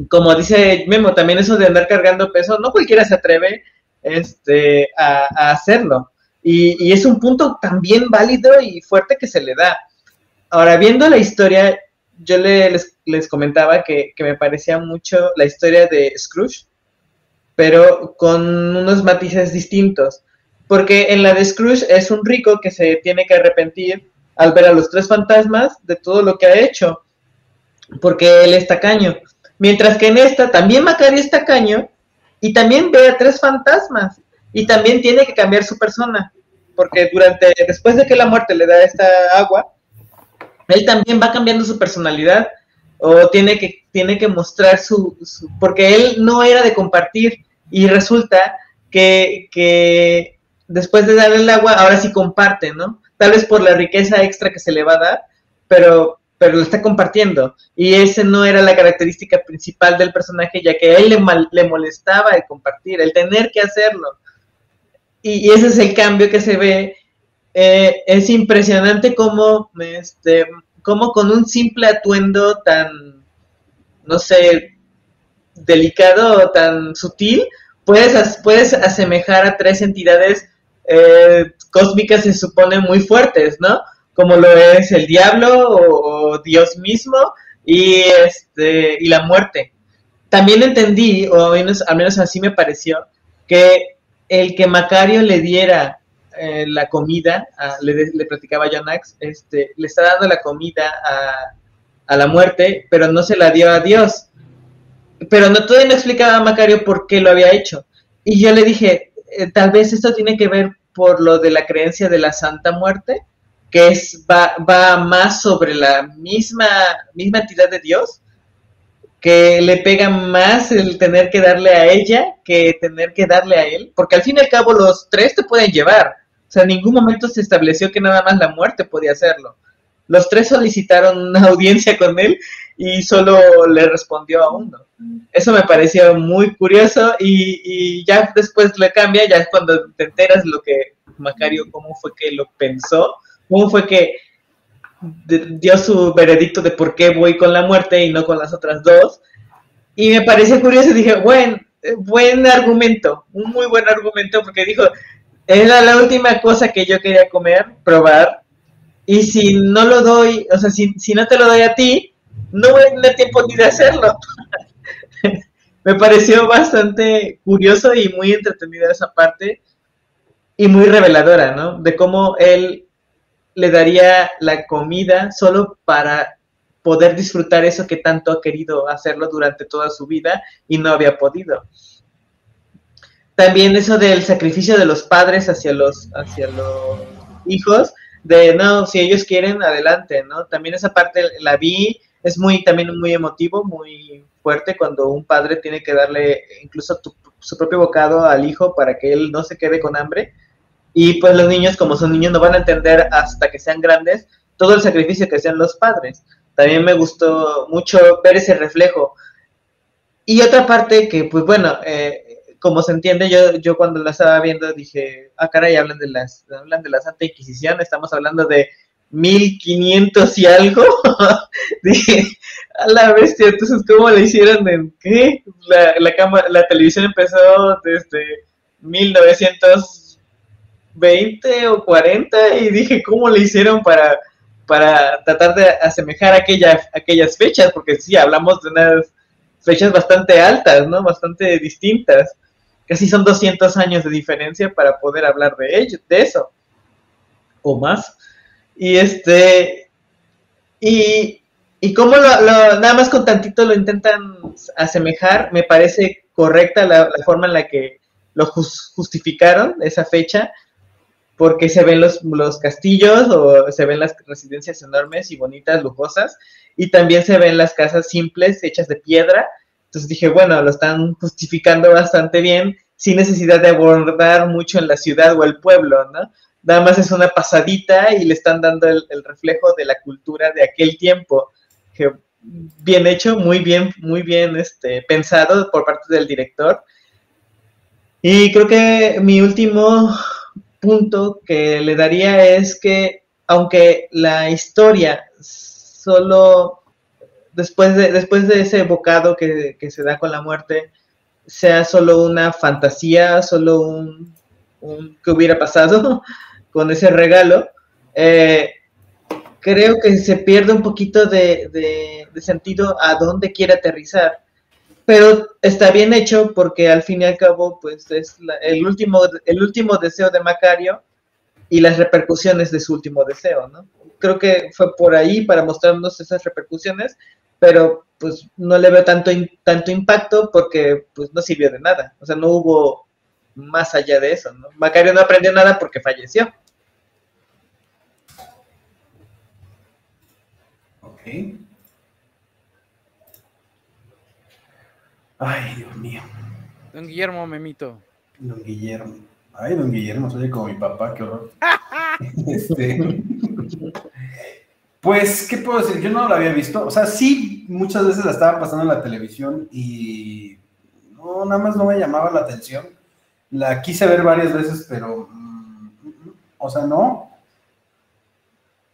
Como dice Memo, también eso de andar cargando peso, no cualquiera se atreve este, a, a hacerlo. Y, y es un punto también válido y fuerte que se le da. Ahora, viendo la historia, yo le- les, les comentaba que, que me parecía mucho la historia de Scrooge, pero con unos matices distintos. Porque en la de Scrooge es un rico que se tiene que arrepentir al ver a los tres fantasmas de todo lo que ha hecho, porque él es tacaño. Mientras que en esta también Macario es tacaño y también ve a tres fantasmas y también tiene que cambiar su persona, porque durante después de que la muerte le da esta agua, él también va cambiando su personalidad o tiene que tiene que mostrar su, porque él no era de compartir y resulta que, que después de darle el agua ahora sí comparte, ¿no? Tal vez por la riqueza extra que se le va a dar, pero pero lo está compartiendo y ese no era la característica principal del personaje ya que a él le, mal- le molestaba el compartir, el tener que hacerlo y ese es el cambio que se ve. Eh, es impresionante cómo, este, cómo con un simple atuendo tan, no sé, delicado o tan sutil, puedes, puedes asemejar a tres entidades eh, cósmicas, se supone, muy fuertes, ¿no? Como lo es el diablo o, o Dios mismo y, este, y la muerte. También entendí, o al menos, al menos así me pareció, que el que Macario le diera eh, la comida, le, le platicaba a Axe, este, le está dando la comida a, a la muerte, pero no se la dio a Dios. Pero no todavía no explicaba a Macario por qué lo había hecho. Y yo le dije, eh, tal vez esto tiene que ver por lo de la creencia de la Santa Muerte, que es, va, va más sobre la misma, misma entidad de Dios, que le pega más el tener que darle a ella que tener que darle a él, porque al fin y al cabo los tres te pueden llevar. O sea, en ningún momento se estableció que nada más la muerte podía hacerlo. Los tres solicitaron una audiencia con él y solo le respondió a uno. Eso me pareció muy curioso y, y ya después le cambia, ya es cuando te enteras lo que Macario, cómo fue que lo pensó, cómo fue que dio su veredicto de por qué voy con la muerte y no con las otras dos. Y me pareció curioso y dije, buen, eh, buen argumento, un muy buen argumento porque dijo, era la última cosa que yo quería comer, probar, y si no lo doy, o sea, si, si no te lo doy a ti, no voy a tener tiempo ni de hacerlo. me pareció bastante curioso y muy entretenida esa parte y muy reveladora, ¿no? De cómo él le daría la comida solo para poder disfrutar eso que tanto ha querido hacerlo durante toda su vida y no había podido. También eso del sacrificio de los padres hacia los, hacia los hijos, de no, si ellos quieren, adelante, ¿no? También esa parte la vi, es muy, también muy emotivo, muy fuerte cuando un padre tiene que darle incluso tu- su propio bocado al hijo para que él no se quede con hambre. Y pues los niños, como son niños, no van a entender hasta que sean grandes todo el sacrificio que hacían los padres. También me gustó mucho ver ese reflejo. Y otra parte que, pues bueno, eh, como se entiende, yo, yo cuando la estaba viendo dije, ah, caray, hablan de, las, hablan de la Santa Inquisición, estamos hablando de 1500 y algo. dije, a la bestia, entonces, ¿cómo le hicieron? ¿En qué? La, la, la televisión empezó desde 1920 o 40 y dije, ¿cómo le hicieron para, para tratar de asemejar aquella, aquellas fechas? Porque sí, hablamos de unas fechas bastante altas, ¿no? Bastante distintas. Casi son 200 años de diferencia para poder hablar de ello, de eso. O más. Y este. Y, y como lo, nada más con tantito lo intentan asemejar, me parece correcta la, forma en la que lo justificaron, esa fecha, porque se ven los, los, castillos o se ven las residencias enormes y bonitas, lujosas, y también se ven las casas simples, hechas de piedra. Entonces dije, bueno, lo están justificando bastante bien, sin necesidad de abordar mucho en la ciudad o el pueblo, ¿no? nada más es una pasadita y le están dando el, reflejo de la cultura de aquel tiempo. Que bien hecho, muy bien, muy bien este, pensado por parte del director. Y creo que mi último punto que le daría es que aunque la historia solo después de, después de ese bocado que, que se da con la muerte sea solo una fantasía, solo un, que hubiera pasado, con ese regalo, eh, creo que se pierde un poquito de, sentido a dónde quiere aterrizar. Pero está bien hecho porque al fin y al cabo, pues es el, último, el último deseo de Macario y las repercusiones de su último deseo, ¿no? Creo que fue por ahí para mostrarnos esas repercusiones, pero pues no le veo tanto, tanto impacto porque pues no sirvió de nada, o sea, no hubo más allá de eso, ¿no? Macario no aprendió nada porque falleció. Ay, Dios mío. Don Guillermo, memito. Don Guillermo. Ay, don Guillermo, soy como mi papá, qué horror. este, pues, ¿qué puedo decir? Yo no lo había visto. O sea, sí, muchas veces la estaba pasando en la televisión y no, nada más no me llamaba la atención. La quise ver varias veces, pero, mm, o sea, no.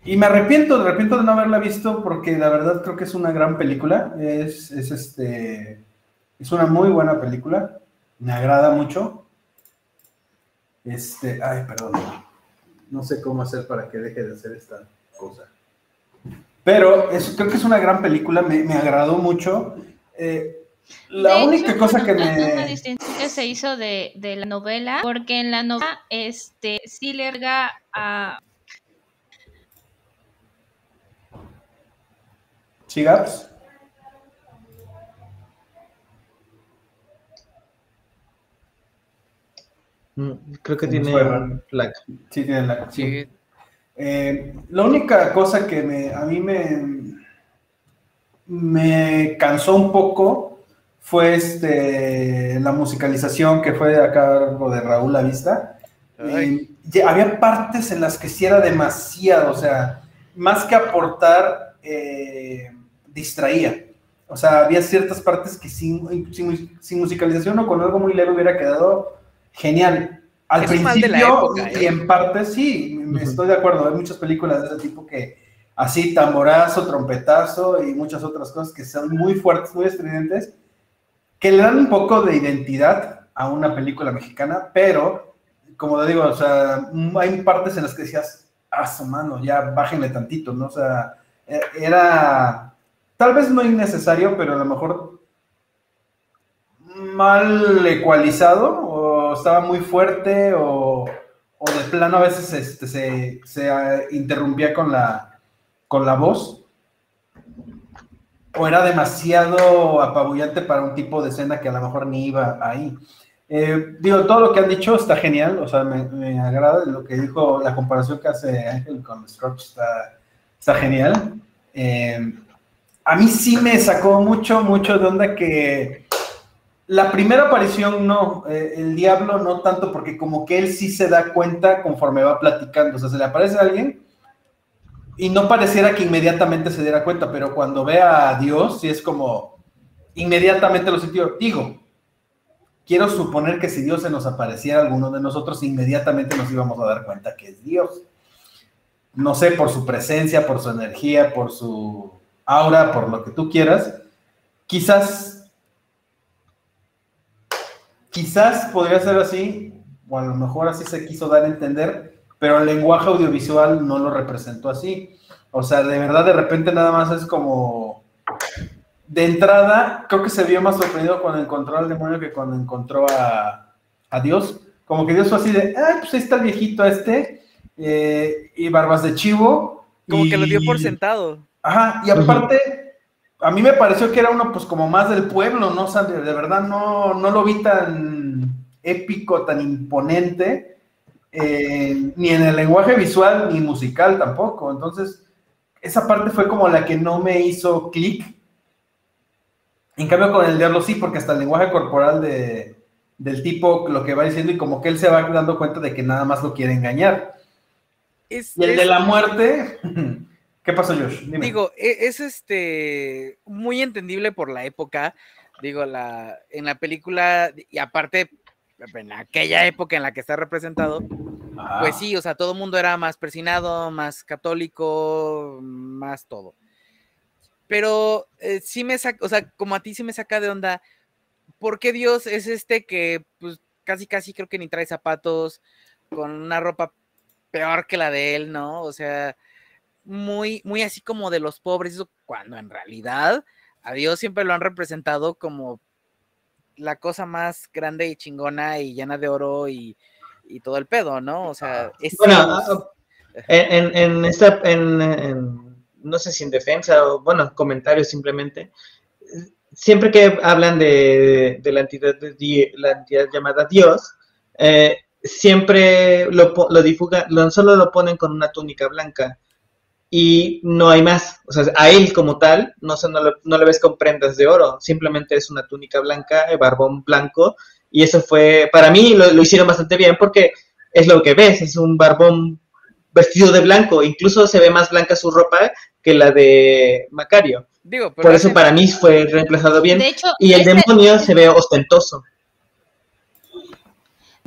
Y me arrepiento, me arrepiento de no haberla visto porque la verdad creo que es una gran película. Es, es, este, es una muy buena película. Me agrada mucho. Este, ay, perdón. No sé cómo hacer para que deje de hacer esta cosa. Pero es, creo que es una gran película, me, me agradó mucho. Eh, la única cosa que me... Una distinción que se hizo de, de, la novela, porque en la novela este, sí lerga a ¿Sigaps? Mm, creo que tiene lag. Sí, tiene lag. Sí. Eh, la única cosa que me, a mí me, me cansó un poco fue este, la musicalización que fue a cargo de Raúl La Vista. había partes en las que sí era demasiado, o sea, más que aportar, eh, distraía. O sea, había ciertas partes que sin, sin, musicalización o con algo muy leve hubiera quedado genial. Al principio y ¿eh? en parte sí, estoy de acuerdo. Hay muchas películas de ese tipo que así, tamborazo, trompetazo y muchas otras cosas que son muy fuertes, muy estridentes, que le dan un poco de identidad a una película mexicana, pero, como te digo, o sea, hay partes en las que decías, ah, su mano, ya bájenle tantito, ¿no? O sea, e, era tal vez no innecesario, pero a lo mejor mal ecualizado, o estaba muy fuerte, o, de plano a veces este, se, se, interrumpía con la, con la voz, o era demasiado apabullante para un tipo de escena que a lo mejor ni iba ahí. Eh, digo, todo lo que han dicho está genial, o sea, me, agrada lo que dijo, la comparación que hace Ángel con Scrooge está, está genial. Eh, a mí sí me sacó mucho, mucho de onda que la primera aparición no, eh, el diablo no tanto, porque como que él sí se da cuenta conforme va platicando. O sea, se le aparece a alguien y no pareciera que inmediatamente se diera cuenta, pero cuando ve a Dios, sí es como inmediatamente lo sintió. Digo, quiero suponer que si Dios se nos apareciera a alguno de nosotros, inmediatamente nos íbamos a dar cuenta que es Dios. No sé, por su presencia, por su energía, por su aura, por lo que tú quieras. Quizás, quizás podría ser así, o a lo mejor así se quiso dar a entender, pero el lenguaje audiovisual no lo representó así. O sea, de verdad, de repente nada más es como. De entrada, creo que se vio más sorprendido cuando encontró al demonio que cuando encontró a, Dios. Como que Dios fue así de, ah, pues ahí está el viejito este, eh, y barbas de chivo. Como que lo dio por sentado. Ajá, y aparte, a mí me pareció que era uno, pues como más del pueblo, ¿no? O sea, de, de verdad no, no lo vi tan épico, tan imponente eh, ni en el lenguaje visual ni musical tampoco. Entonces, esa parte fue como la que no me hizo clic. En cambio, con el diablo sí, porque hasta el lenguaje corporal de, del tipo lo que va diciendo y como que él se va dando cuenta de que nada más lo quiere engañar. y el de la muerte, ¿qué pasó, Josh? Digo, e, es, este muy entendible por la época. Digo, la, en la película, y aparte, en aquella época en la que está representado, pues sí, o sea, todo el mundo era más persinado, más católico, más todo. Pero eh, sí me saca, o sea, como a ti sí me saca de onda, ¿por qué Dios es este que pues casi casi creo que ni trae zapatos, con una ropa peor que la de él, ¿no? O sea, muy, muy así como de los pobres, cuando en realidad a Dios siempre lo han representado como la cosa más grande y chingona y llena de oro y, todo el pedo, ¿no? O sea, es... Bueno, ah, ah, en, en, esta, en, no sé si en defensa o, bueno, comentarios simplemente, siempre que hablan de, la, entidad, de, la entidad llamada Dios, eh, siempre lo, lo difugan, solo lo ponen con una túnica blanca y no hay más. O sea, a él como tal, no, no, le, no le ves con prendas de oro, simplemente es una túnica blanca, el barbón blanco, y eso fue, para mí lo, hicieron bastante bien porque es lo que ves, es un barbón vestido de blanco, incluso se ve más blanca su ropa que la de Macario. Digo, Por eso para mí fue reemplazado bien. y el demonio se ve ostentoso.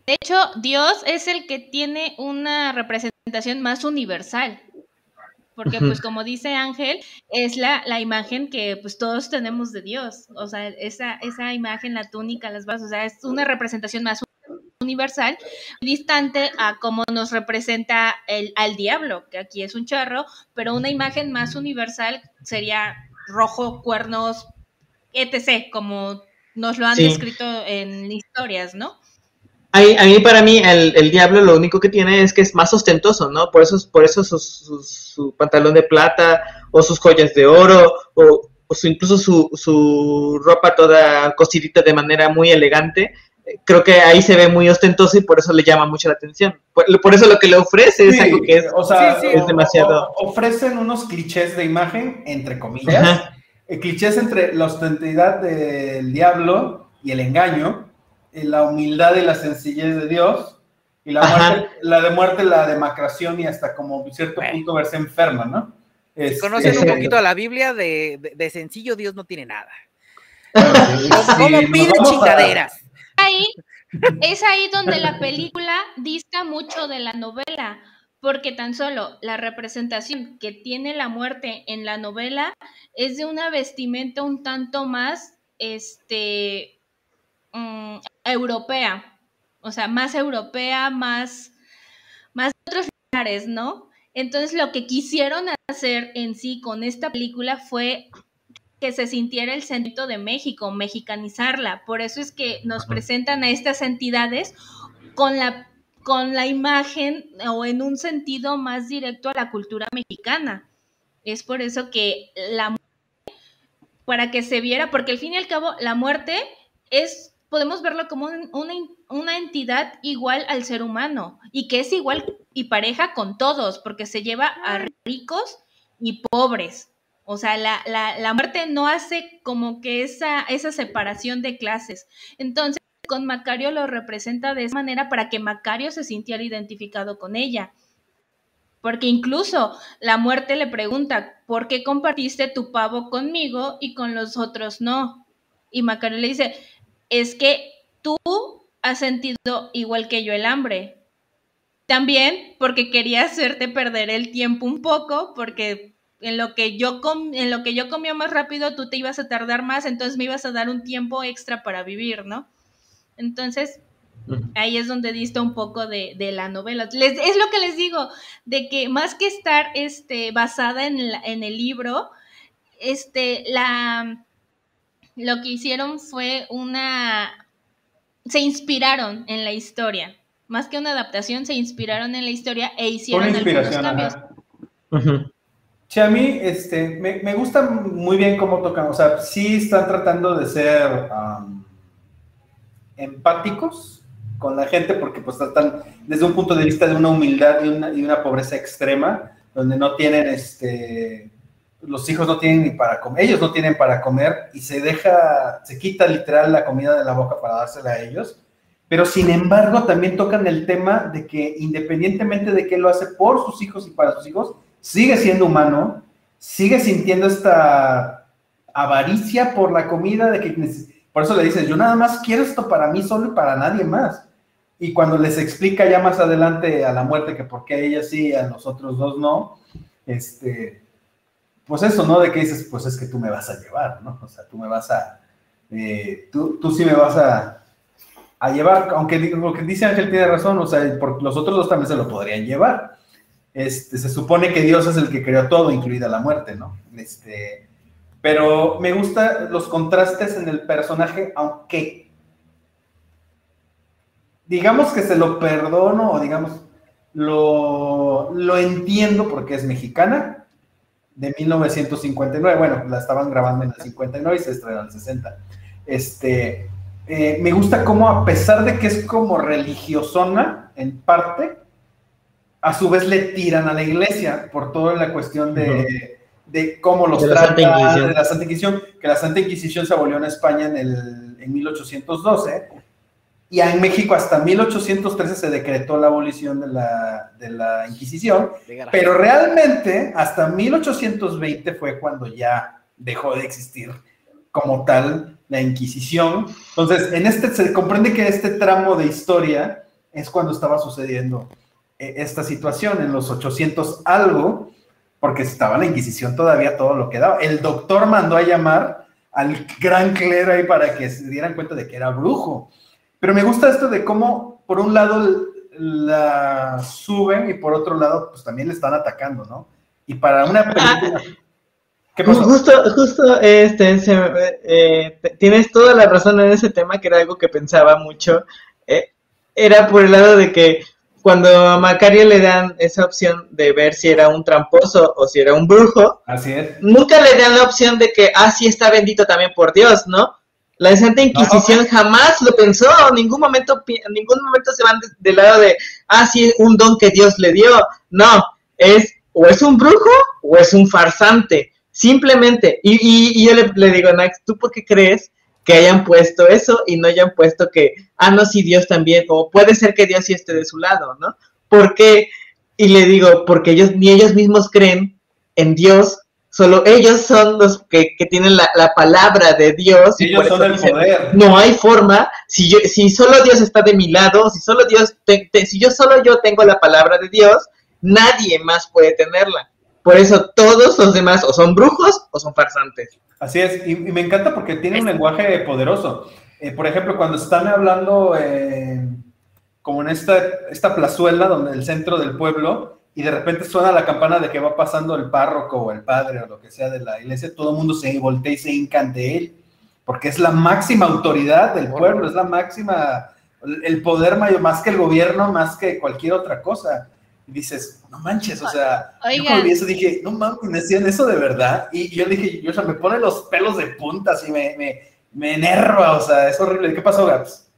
De hecho, Dios es el que tiene una representación más universal porque pues como dice Ángel, es la, la, imagen que pues todos tenemos de Dios, o sea, esa, esa imagen, la túnica, las bases, o sea, es una representación más universal, distante a cómo nos representa el, al diablo, que aquí es un charro, pero una imagen más universal sería rojo, cuernos, etc., como nos lo han descrito en historias, ¿no? A mí, para mí, el, diablo lo único que tiene es que es más ostentoso, ¿no? Por eso, por eso su, pantalón de plata, o sus joyas de oro, o, incluso su, su ropa toda cosidita de manera muy elegante. Creo que ahí se ve muy ostentoso y por eso le llama mucho la atención. Por, eso lo que le ofrece es algo que es, o sea, es demasiado. ofrecen unos clichés de imagen, entre comillas. Eh, clichés entre la ostensidad del diablo y el engaño la humildad y la sencillez de Dios, y la, muerte, la de muerte, la demacración y hasta como cierto punto verse enferma, ¿no? Es, conocen un poquito a la Biblia, de, sencillo Dios no tiene nada. ¿Cómo pide chingaderas? Ahí, es ahí donde la película dista mucho de la novela, porque tan solo la representación que tiene la muerte en la novela es de una vestimenta un tanto más, este, Mm, europea, o sea, más europea, más, más de otros lugares, ¿no? Entonces lo que quisieron hacer en sí con esta película fue que se sintiera el sentido de México, mexicanizarla. Por eso es que nos presentan a estas entidades con la, con la imagen o en un sentido más directo a la cultura mexicana. Es por eso que la para que se viera, porque al fin y al cabo la muerte es podemos verlo como una, entidad igual al ser humano y que es igual y pareja con todos, porque se lleva a ricos y pobres. O sea, la, muerte no hace como que esa, esa separación de clases. Entonces, con Macario lo representa de esa manera para que Macario se sintiera identificado con ella. Porque incluso la muerte le pregunta, ¿por qué compartiste tu pavo conmigo y con los otros no? Y Macario le dice, es que tú has sentido igual que yo el hambre. También porque quería hacerte perder el tiempo un poco, porque en lo que yo en lo que yo comía más rápido, tú te ibas a tardar más, entonces me ibas a dar un tiempo extra para vivir, ¿no? Entonces, ahí es donde dista un poco de, la novela. es lo que les digo, de que más que estar este, basada en, en el libro, este, la, lo que hicieron fue una... Se inspiraron en la historia. Más que una adaptación, se inspiraron en la historia e hicieron algunos cambios. Sí, a mí este, me, gusta muy bien cómo tocan. O sea, sí están tratando de ser empáticos con la gente porque pues tratan desde un punto de vista de una humildad y una, y una pobreza extrema, donde no tienen este los hijos no tienen ni para comer, ellos no tienen para comer y se deja, se quita literal la comida de la boca para dársela a ellos, pero sin embargo también tocan el tema de que independientemente de que lo hace por sus hijos y para sus hijos, sigue siendo humano, sigue sintiendo esta avaricia por la comida, de que por eso le dices, yo nada más quiero esto para mí solo y para nadie más. Y cuando les explica ya más adelante a la muerte que por qué ella sí a los otros dos no, este, pues eso, ¿no? De que dices, pues es que tú me vas a llevar, ¿no? O sea, tú me vas a, eh, tú, tú sí me vas a, a llevar, aunque lo que dice Ángel tiene razón, o sea, porque los otros dos también se lo podrían llevar. Este, se supone que Dios es el que creó todo, incluida la muerte, ¿no? Este, pero me gustan los contrastes en el personaje, aunque digamos que se lo perdono o digamos lo, lo entiendo porque es mexicana, de 1959. Bueno, la estaban grabando en el 59 y se estrenó en el 60. Este, eh, me gusta cómo, a pesar de que es como religiosona en parte, a su vez le tiran a la iglesia por toda la cuestión de, de cómo los trata de la Santa Inquisición, que la Santa Inquisición se abolió en España en, el, en 1812 y en México hasta 1813 se decretó la abolición de la, de la Inquisición, pero realmente hasta 1820 fue cuando ya dejó de existir como tal la Inquisición. Entonces, en este se comprende que este tramo de historia es cuando estaba sucediendo eh, esta situación, en los 800 algo, porque estaba la Inquisición todavía todo lo que daba. El doctor mandó a llamar al gran clero ahí para que se dieran cuenta de que era brujo. Pero me gusta esto de cómo, por un lado, la suben y por otro lado, pues también le están atacando, ¿no? Y para una película... ¿Qué pasó? Justo, justo, este, eh, tienes toda la razón en ese tema, que era algo que pensaba mucho. Eh, era por el lado de que cuando a Macario le dan esa opción de ver si era un tramposo o si era un brujo, Así es. nunca le dan la opción de que, ah, sí está bendito también por Dios, ¿no? La Santa Inquisición jamás lo pensó, en ningún momento, en ningún momento se van del lado de, ah, sí, un don que Dios le dio. No, es o es un brujo o es un farsante, simplemente. Y, y, yo le, digo, Nax, ¿tú por qué crees que hayan puesto eso y no hayan puesto que, ah, no, sí, Dios también, o puede ser que Dios sí esté de su lado, ¿no? ¿Por qué? Y le digo, porque ellos ni ellos mismos creen en Dios Solo ellos son los que, tienen la, palabra de Dios. Y ellos son el poder. No hay forma, si, yo, si solo Dios está de mi lado, si solo Dios, si yo solo yo tengo la palabra de Dios, nadie más puede tenerla. Por eso todos los demás o son brujos o son farsantes. Así es, y, me encanta porque tiene un lenguaje poderoso. Eh, por ejemplo, cuando están hablando eh, como en esta, esta plazuela, donde el centro del pueblo, y de repente suena la campana de que va pasando el párroco o el padre o lo que sea de la iglesia, todo el mundo se voltea y se hinca ante él, porque es la máxima autoridad del pueblo, es la máxima, el poder mayor, más que el gobierno, más que cualquier otra cosa. Y dices, no manches, o sea, yo cuando vi eso dije, no mames, me decían eso de verdad. Y yo dije, yo, o sea, me pone los pelos de puntas y me, me, me enerva, o sea, es horrible. ¿Qué pasó, Gaps?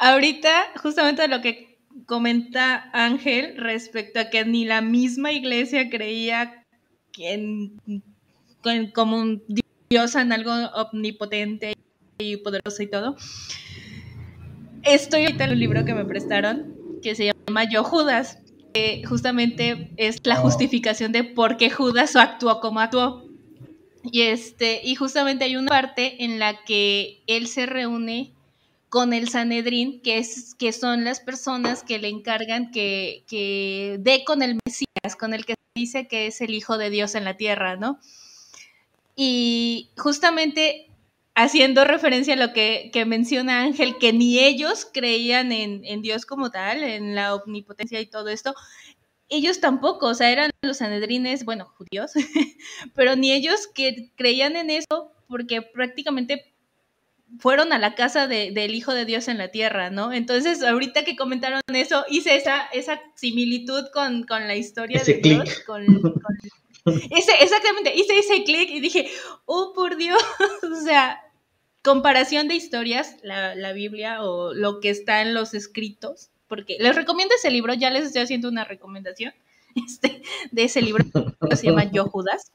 Ahorita, justamente lo que comenta Ángel respecto a que ni la misma iglesia creía que en, como un dios en algo omnipotente y poderoso y todo. Estoy ahorita en un libro que me prestaron que se llama Yo Judas que justamente es la Oh. justificación de por qué Judas actuó como actuó. Y este, y justamente hay una parte en la que él se reúne con el Sanedrín, que, es, que son las personas que le encargan que, que dé con el Mesías, con el que dice que es el Hijo de Dios en la tierra, ¿no? Y justamente haciendo referencia a lo que, que menciona Ángel, que ni ellos creían en, en Dios como tal, en la omnipotencia y todo esto, ellos tampoco, o sea, eran los sanedrines, bueno, judíos, pero ni ellos que creían en eso, porque prácticamente fueron a la casa de- del Hijo de Dios en la tierra, ¿no? Entonces, ahorita que comentaron eso, hice esa, esa similitud con, con la historia Ese de Dios, clic. con, con- ese, exactamente, hice ese clic y dije, oh, por Dios, o sea, comparación de historias, la, la Biblia o lo que está en los escritos, porque les recomiendo ese libro, ya les estoy haciendo una recomendación este, de ese libro, se llama Yo Judas,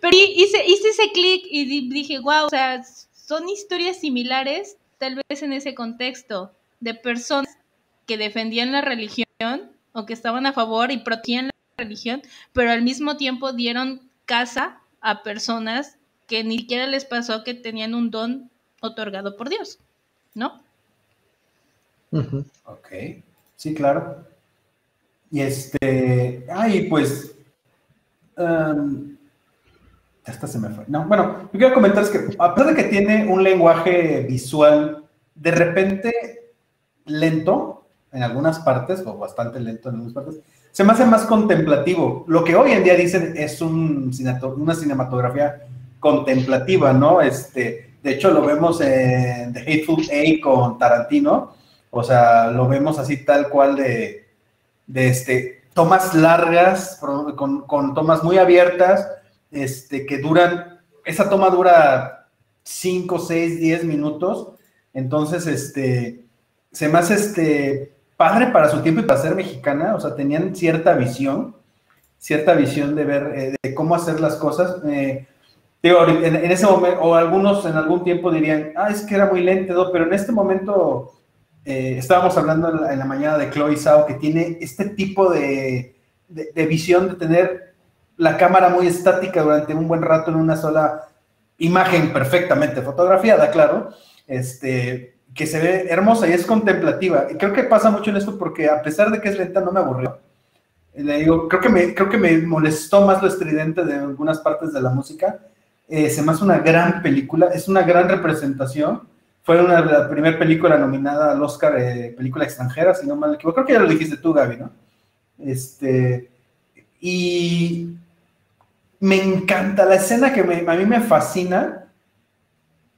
pero hice, hice ese clic y di- dije, wow, o sea, son historias similares, tal vez en ese contexto, de personas que defendían la religión o que estaban a favor y protegían la religión, pero al mismo tiempo dieron casa a personas que ni siquiera les pasó que tenían un don otorgado por Dios, ¿no? Ok, sí, claro. Y este, ay, pues, um, esta se me fue. No, bueno, yo quiero comentar es que a pesar de que tiene un lenguaje visual de repente lento en algunas partes, o bastante lento en algunas partes, se me hace más contemplativo. Lo que hoy en día dicen es una cinematografía contemplativa, ¿no? Este, de hecho, lo vemos en The Hateful Eight con Tarantino, o sea, lo vemos así tal cual de, este, tomas largas, con tomas muy abiertas, este, que duran, esa toma dura 5, 6, 10 minutos, entonces, este, se me hace, este, padre para su tiempo y para ser mexicana, o sea, tenían cierta visión, cierta visión de ver, eh, de cómo hacer las cosas, eh, digo, en, ese momento, o algunos en algún tiempo dirían, ah, es que era muy lento, pero en este momento eh, estábamos hablando en la, mañana de Chloe Zhao, que tiene este tipo de- de visión de tener la cámara muy estática durante un buen rato en una sola imagen perfectamente fotografiada, claro, este, que se ve hermosa y es contemplativa. Y creo que pasa mucho en esto porque a pesar de que es lenta, no me aburrió. Le digo, creo que me, creo que me molestó más lo estridente de algunas partes de la música. Eh, se una gran película, es una gran representación. Fue una, la primera película nominada al Oscar, película extranjera, si no mal equivoco. Creo que ya lo dijiste tú, Gaby, ¿no? Este, y me encanta la escena que me- a mí me fascina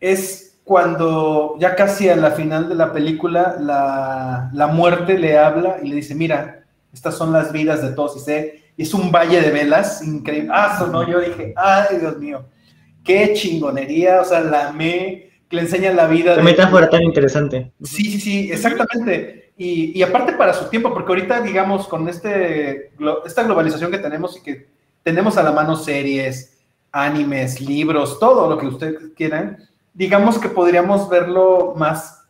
es cuando ya casi a la final de la película la, la muerte le habla y le dice, mira, estas son las vidas de todos y sé, es un valle de velas increíble. Ah, sonó, yo dije, ay, Dios mío, qué chingonería, o sea, la amé, que le enseña la vida. De- metáfora tan interesante. Sí, sí, sí, exactamente. Y, y aparte para su tiempo, porque ahorita, digamos, con este, esta globalización que tenemos y que tenemos a la mano series, animes, libros, todo lo que ustedes quieran, digamos que podríamos verlo más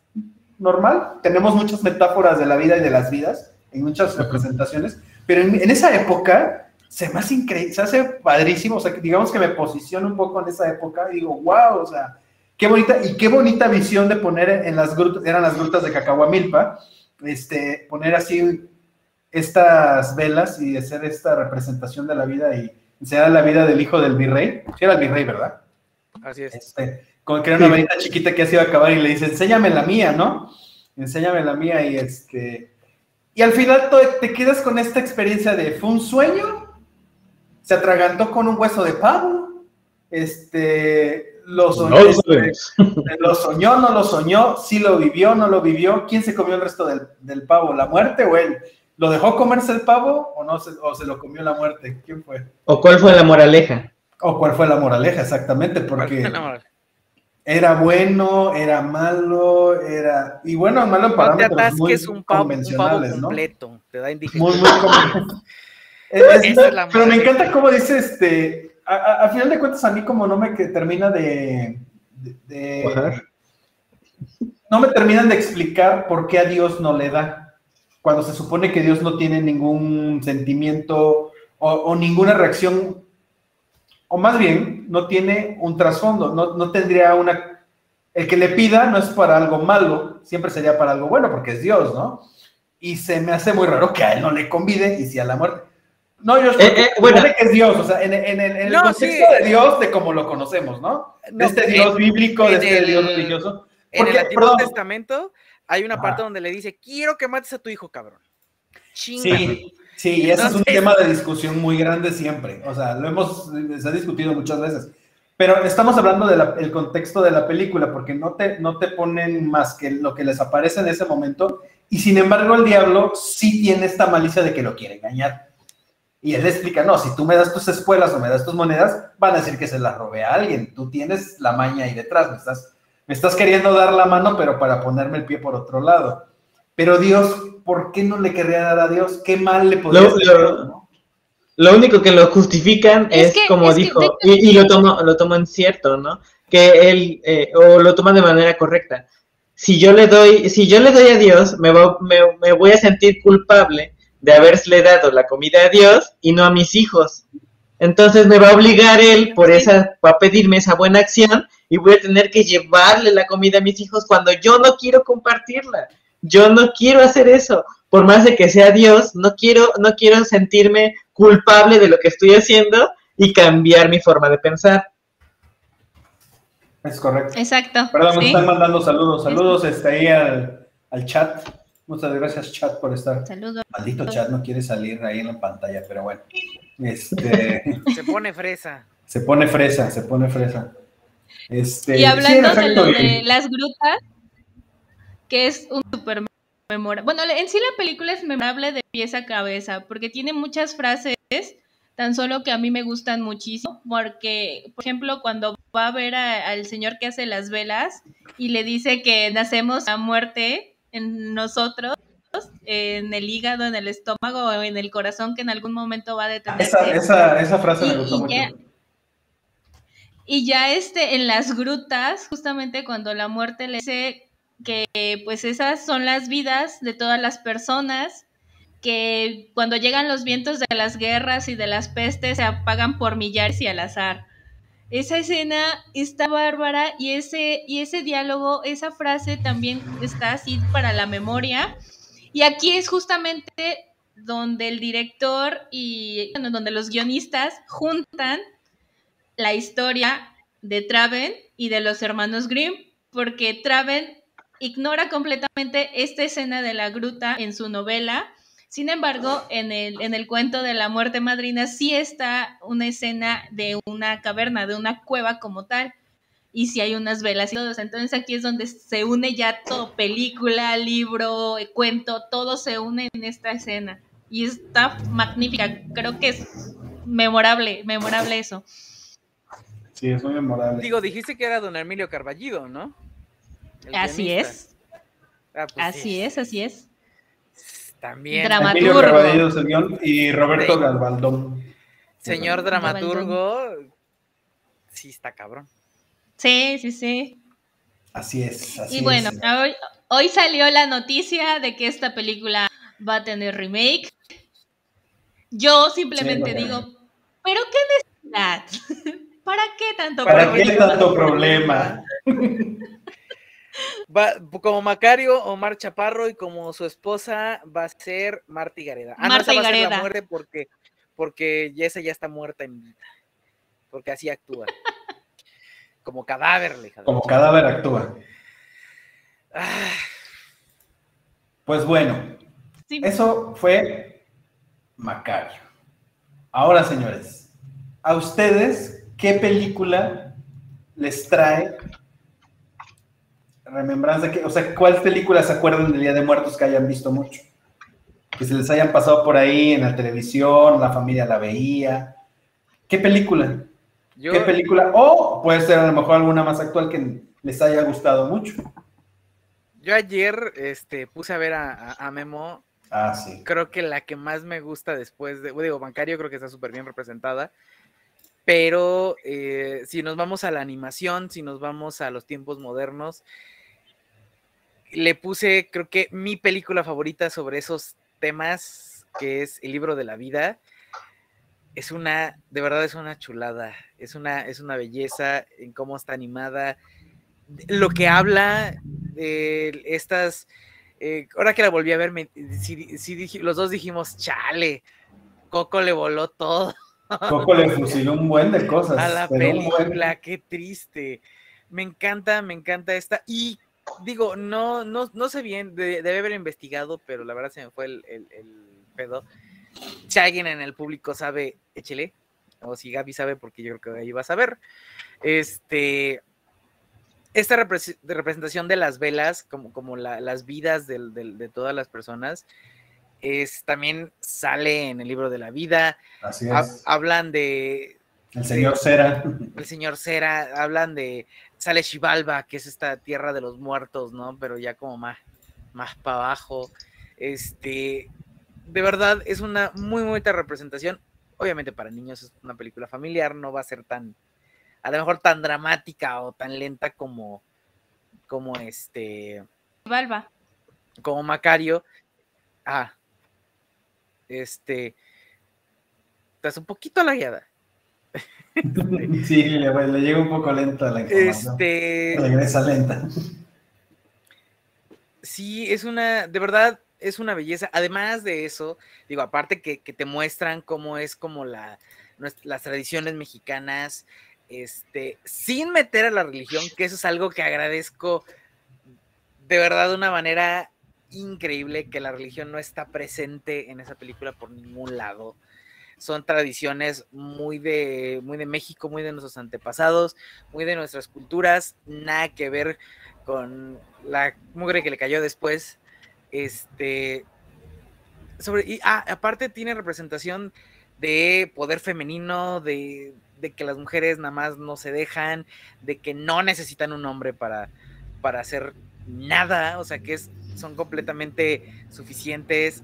normal. Tenemos muchas metáforas de la vida y de las vidas en muchas representaciones, pero en, en esa época se me hace increíble, se hace padrísimo, o sea, que digamos que me posiciono un poco en esa época y digo, wow, o sea, qué bonita, y qué bonita visión de poner en las grutas, eran las grutas de Cacahuamilpa, este, poner así estas velas y hacer esta representación de la vida y enseñar la vida del hijo del virrey, sí era el virrey, ¿verdad? Así es. Este, como que era una velita chiquita que se iba a acabar y le dice, enséñame la mía, ¿no? Enséñame la mía y este... Y al final te quedas con esta experiencia de, ¿fue un sueño? ¿Se atragantó con un hueso de pavo? Este, lo soñó, No lo este, lo soñó, no lo soñó, sí lo vivió, no lo vivió. ¿Quién se comió el resto del, del pavo? ¿La muerte o él? ¿Lo dejó comerse el pavo o no se, o se lo comió la muerte? ¿Quién fue? ¿O cuál fue la moraleja? ¿O cuál fue la moraleja? Exactamente, porque era bueno, era malo, era... Y bueno, malo en no te parámetros muy un pavo, un pavo completo. Te da indigestión. Muy, muy Es- la pero me encanta cómo dice, este... A, a- a final de cuentas, a mí como no me que termina de... de- de- no me terminan de explicar por qué a Dios no le da. Cuando se supone que Dios no tiene ningún sentimiento o, o ninguna reacción, o más bien, no tiene un trasfondo, no, no tendría una... El que le pida no es para algo malo, siempre sería para algo bueno, porque es Dios, ¿no? Y se me hace muy raro que a él no le convide y si a la muerte. No, yo Eh, eh, bueno. que es Dios, o sea, en, en- en- en el No, contexto sí. de Dios, de como lo conocemos, ¿no? De No, este en- Dios bíblico, de este el- Dios religioso. En el Porque, Antiguo perdón. Testamento hay una parte donde le dice, quiero que mates a tu hijo, cabrón. Chinga. Sí, sí, y ese es un tema de discusión muy grande siempre. O sea, lo hemos, se ha discutido muchas veces. Pero estamos hablando del contexto de la película, porque no te, no te ponen más que lo que les aparece en ese momento. Y sin embargo, el diablo sí tiene esta malicia de que lo quiere engañar. Y él le explica, no, si tú me das tus espuelas o me das tus monedas, van a decir que se las robé a alguien. Tú tienes la maña ahí detrás, me estás, me estás queriendo dar la mano, pero para ponerme el pie por otro lado. Pero Dios, ¿por qué no le querría dar a Dios? ¿Qué mal le podría Lo- hacer? lo- no? Lo único que lo justifican Es es, que- como es dijo, y, y lo tomo, lo tomo en cierto, ¿no? Que él, eh, o lo toma de manera correcta. Si yo le doy, si yo le doy a Dios, me, va- me, me voy a sentir culpable de haberle dado la comida a Dios y no a mis hijos. Entonces me va a obligar él por esa, va a pedirme esa buena acción y voy a tener que llevarle la comida a mis hijos cuando yo no quiero compartirla. Yo no quiero hacer eso. Por más de que sea Dios, no quiero, no quiero sentirme culpable de lo que estoy haciendo y cambiar mi forma de pensar. Es correcto. Exacto. Perdón, sí. están mandando saludos. Saludos este, ahí al, al chat. Muchas gracias, chat, por estar. Saludos. Maldito chat no quiere salir ahí en la pantalla, pero bueno. Este, Se pone fresa. se pone fresa, se pone fresa. Este, Y sí, hablando de lo de las grutas, que es un super memorable. Bueno, en sí la película es memorable de pies a cabeza, porque tiene muchas frases, tan solo que a mí me gustan muchísimo, porque, por ejemplo, cuando va a ver a- al señor que hace las velas y le dice que nacemos a muerte en nosotros, en el hígado, en el estómago o en el corazón, que en algún momento va a detenerse. esa, esa, esa frase me Y- gustó y mucho. ya- Y ya este, en las grutas, justamente cuando la muerte le dice que pues esas son las vidas de todas las personas, que cuando llegan los vientos de las guerras y de las pestes se apagan por millares y al azar. Esa escena está bárbara y ese, y ese diálogo, esa frase también está así para la memoria. Y aquí es justamente donde el director y bueno, donde los guionistas juntan la historia de Traven y de los hermanos Grimm, porque Traven ignora completamente esta escena de la gruta en su novela. Sin embargo, en el, en el cuento de la muerte madrina sí está una escena de una caverna, de una cueva como tal. Y sí hay unas velas y todos. Entonces aquí es donde se une ya todo, película, libro, eh, cuento, todo se une en esta escena. Y está magnífica. Creo que es memorable, memorable eso. Sí, es muy memorable. Digo, dijiste que era don Emilio Carballido, ¿no? El Así es, Ah, pues así sí, es, así es. También. Emilio dramaturgo. Carballido es el guion y Roberto Sí. Galvaldón. Señor dramaturgo, sí está cabrón. Sí, sí, sí. Así es, así Y bueno, es. hoy, hoy salió la noticia de que esta película va a tener remake. Yo simplemente Sí, digo, ¿pero qué necesidad? ¿Para qué tanto ¿Para problema? qué tanto problema? Va, como Macario, Omar Chaparro y como su esposa va a ser Marta Gareda. Ah, no, Marta esa va a ser Gareda. la muerte porque, porque ya está muerta en vida. Porque así actúa. Como cadáver, le hija de- Como cadáver actúa. Ah, Pues bueno, Sí. eso fue Macario. Ahora, señores, ¿a ustedes qué película les trae remembranza? Que, o sea, ¿cuál película se acuerdan del Día de Muertos que hayan visto mucho? Que se les hayan pasado por ahí en la televisión, la familia la veía. ¿Qué película? Yo, ¿Qué película? O puede ser a lo mejor alguna más actual que les haya gustado mucho. yo ayer este, puse a ver a, a- a Memo. Ah, sí. Creo que la que más me gusta después de. Digo, Bancario creo que está súper bien representada. Pero eh, si nos vamos a la animación, si nos vamos a los tiempos modernos, le puse, creo que mi película favorita sobre esos temas, que es El libro de la vida. Es una, de verdad es una chulada, es una, es una belleza en cómo está animada, lo que habla de estas, eh, ahora que la volví a ver, me, sí dije- los dos dijimos, chale, Coco le voló todo Coco le fusiló un buen de cosas. a la buen- película, qué triste. Me encanta, me encanta esta. Y digo, no, no, no sé bien, de- debe haber investigado, pero la verdad se me fue el, el- el pedo. Si alguien en el público sabe, échele. O si Gaby sabe, porque yo creo que ahí va a saber. Este. Esta representación de las velas, como, como la- las vidas de todas las personas, es, también sale en el libro de la vida. Así Ha- es. hablan de, El señor Cera. el señor Cera, hablan de, sale Xibalba, que es esta tierra de los muertos, ¿no? Pero ya como más, más para abajo. Este, de verdad, es una muy bonita representación. Obviamente para niños es una película familiar, no va a ser tan, a lo mejor tan dramática o tan lenta como, como este, Valva. como Macario. Ah, este, estás un poquito lagueada. Sí, le, le llega un poco lenta la información. Este, Regresa lenta. Sí, es una, de verdad, es una belleza. Además de eso, digo, aparte que, te muestran cómo es como las tradiciones mexicanas, este, sin meter a la religión, que eso es algo que agradezco de verdad de una manera increíble, que la religión no está presente en esa película por ningún lado. Son tradiciones muy de, muy de México, muy de nuestros antepasados, muy de nuestras culturas, nada que ver con la mugre que le cayó después. Este. Sobre, y ah, aparte tiene representación de poder femenino, de, de que las mujeres nada más no se dejan, de que no necesitan un hombre para, para hacer nada, o sea que son completamente suficientes.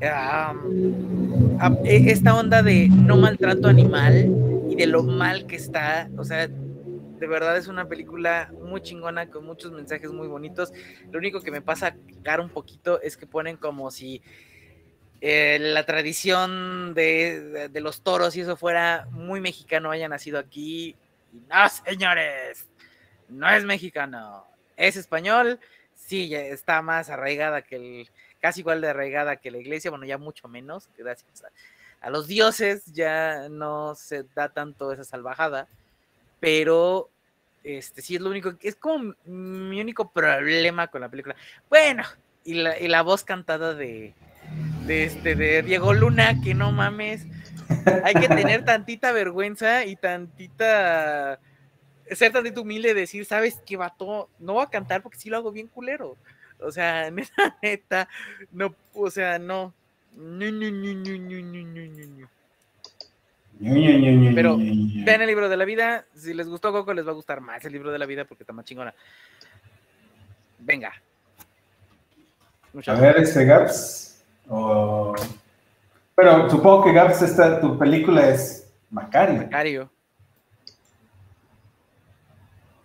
Am, a- e- esta onda de no maltrato animal y de lo mal que está, o sea, de verdad es una película muy chingona con muchos mensajes muy bonitos. Lo único que me pasa cara un poquito es que ponen como si eh, la tradición de, los toros y eso fuera muy mexicano, haya nacido aquí. No, señores, no es mexicano, es español. Sí, está más arraigada que el, casi igual de arraigada que la iglesia, bueno, ya mucho menos, gracias a los dioses ya no se da tanto esa salvajada pero este sí es lo único, es como mi único problema con la película. Bueno, y la, y la voz cantada de, de, este, de Diego Luna, que no mames, hay que tener tantita vergüenza y tantita, ser tantito humilde, decir, sabes que vato, no voy a cantar porque sí lo hago bien culero. O sea, neta, neta, no, o sea, no. No, no, no, no, no, no, no, no. Pero Vean el libro de la vida. Si les gustó Coco, les va a gustar más el libro de la vida porque está más chingona. Venga. A ver, este Gaps. o- Pero supongo que Gaps, esta, tu película es Macario. Macario.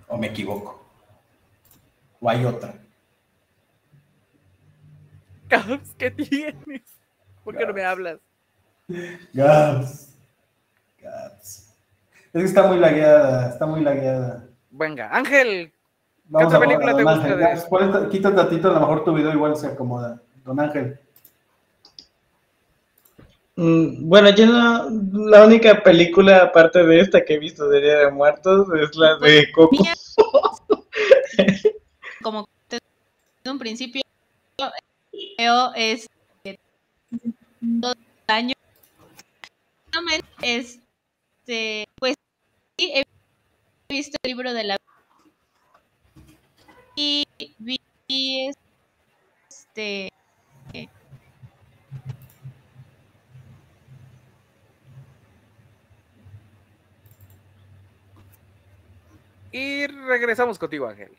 ¿O me equivoco? ¿O hay otra? Caps, ¿qué tienes? ¿Por qué no me Gaps. hablas? Gaps. Es que está muy lagueada, está muy lagueada. Venga, Ángel. Vamos otra película te gusta de- ponle- quita un ratito, a lo mejor tu video igual se acomoda. Don Ángel. Mm, Bueno, yo no, la única película aparte de esta que he visto de Día de Muertos es la de Coco. Mía, como te- en un principio veo es todo el año este pues sí he visto el libro de la y vi este Y regresamos contigo, Ángel.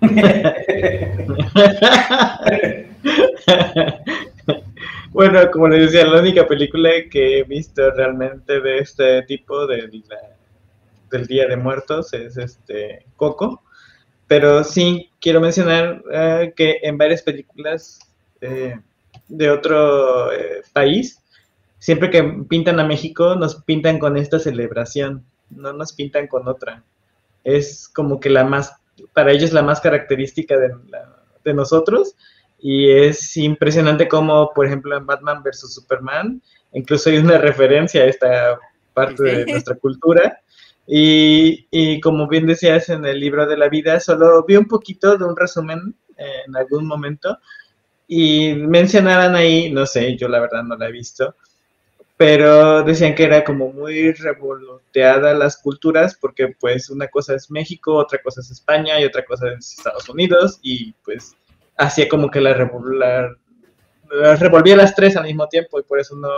Bueno, como les decía, la única película que he visto realmente de este tipo de del Día de Muertos es este Coco. pero sí quiero mencionar eh, que en varias películas eh, de otro eh, país, siempre que pintan a México, nos pintan con esta celebración, no nos pintan con otra. Es como que la más, para ellos la más característica de nosotros. Y es impresionante como, por ejemplo, en Batman vs. Superman, incluso hay una referencia a esta parte de nuestra cultura. Y, y como bien decías en el libro de la vida, solo vi un poquito de un resumen eh, en algún momento y mencionaban ahí, no sé, yo la verdad no la he visto, pero decían que era como muy revoloteada las culturas porque pues una cosa es México, otra cosa es España y otra cosa es Estados Unidos y pues hacía como que la, la- las revolvía las tres al mismo tiempo y por eso no,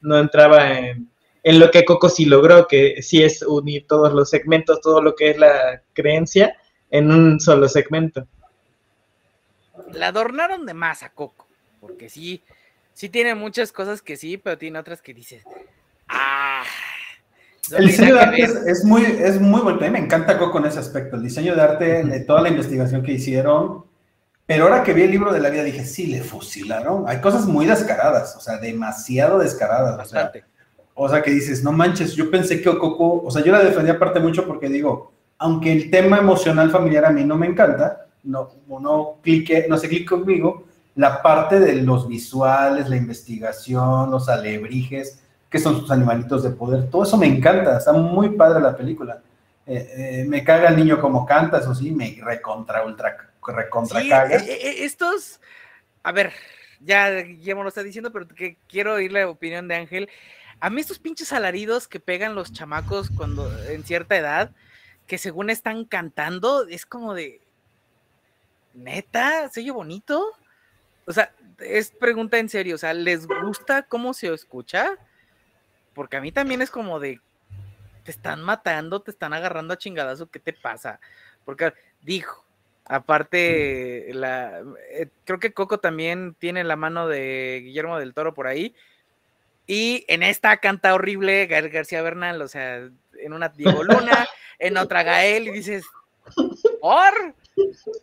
no entraba en, en lo que Coco sí logró, que sí es unir todos los segmentos, todo lo que es la creencia en un solo segmento. La adornaron de más a Coco, porque sí, sí tiene muchas cosas que sí, pero tiene otras que dices, ah. no El diseño de arte que es, ver". es muy, es muy bueno. A mí me encanta Coco en ese aspecto. El diseño de arte, de toda la investigación que hicieron. Pero ahora que vi el libro de la vida dije, sí, le fusilaron. Hay cosas muy descaradas, o sea, demasiado descaradas. O sea, Bastante. o sea, que dices, no manches, yo pensé que Coco, o sea, yo la defendía aparte mucho porque digo, aunque el tema emocional familiar a mí no me encanta, no, no clique, no se clique conmigo, la parte de los visuales, la investigación, los alebrijes, que son sus animalitos de poder, todo eso me encanta, está muy padre la película. Eh, eh, me caga el niño como canta, eso sí, me recontra, ultra, recontra Sí, eh, eh, estos, a ver, ya Guillermo lo está diciendo, pero que quiero oír la opinión de Ángel. A mí estos pinches alaridos que pegan los chamacos cuando en cierta edad, que según están cantando, es como de, neta, ¿se oye bonito? O sea, es pregunta en serio, o sea, ¿les gusta cómo se escucha? Porque a mí también es como de, te están matando, te están agarrando a chingadazo, ¿qué te pasa? Porque dijo, aparte, la, eh, creo que Coco también tiene la mano de Guillermo del Toro por ahí. Y en esta canta horrible Gael García Bernal, o sea, en una Diego Luna, en otra Gael, y dices, ¿por?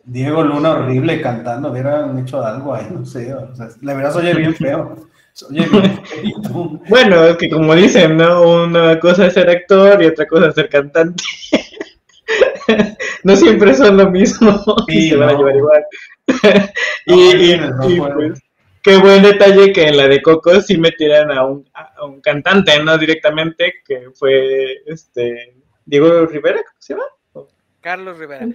Diego Luna horrible cantando, hubieran hecho algo ahí, no sé, o sea, la verdad se oye bien feo. Oye. Bueno, es que como dicen, ¿no? Una cosa es ser actor y otra cosa es ser cantante. no siempre son lo mismo y Sí, se van a llevar igual. y, No, y- no y, pues, qué buen detalle que en la de Coco sí metieran a un, a un cantante, no directamente, que fue este Diego Rivera, ¿cómo se llama? Carlos Rivera.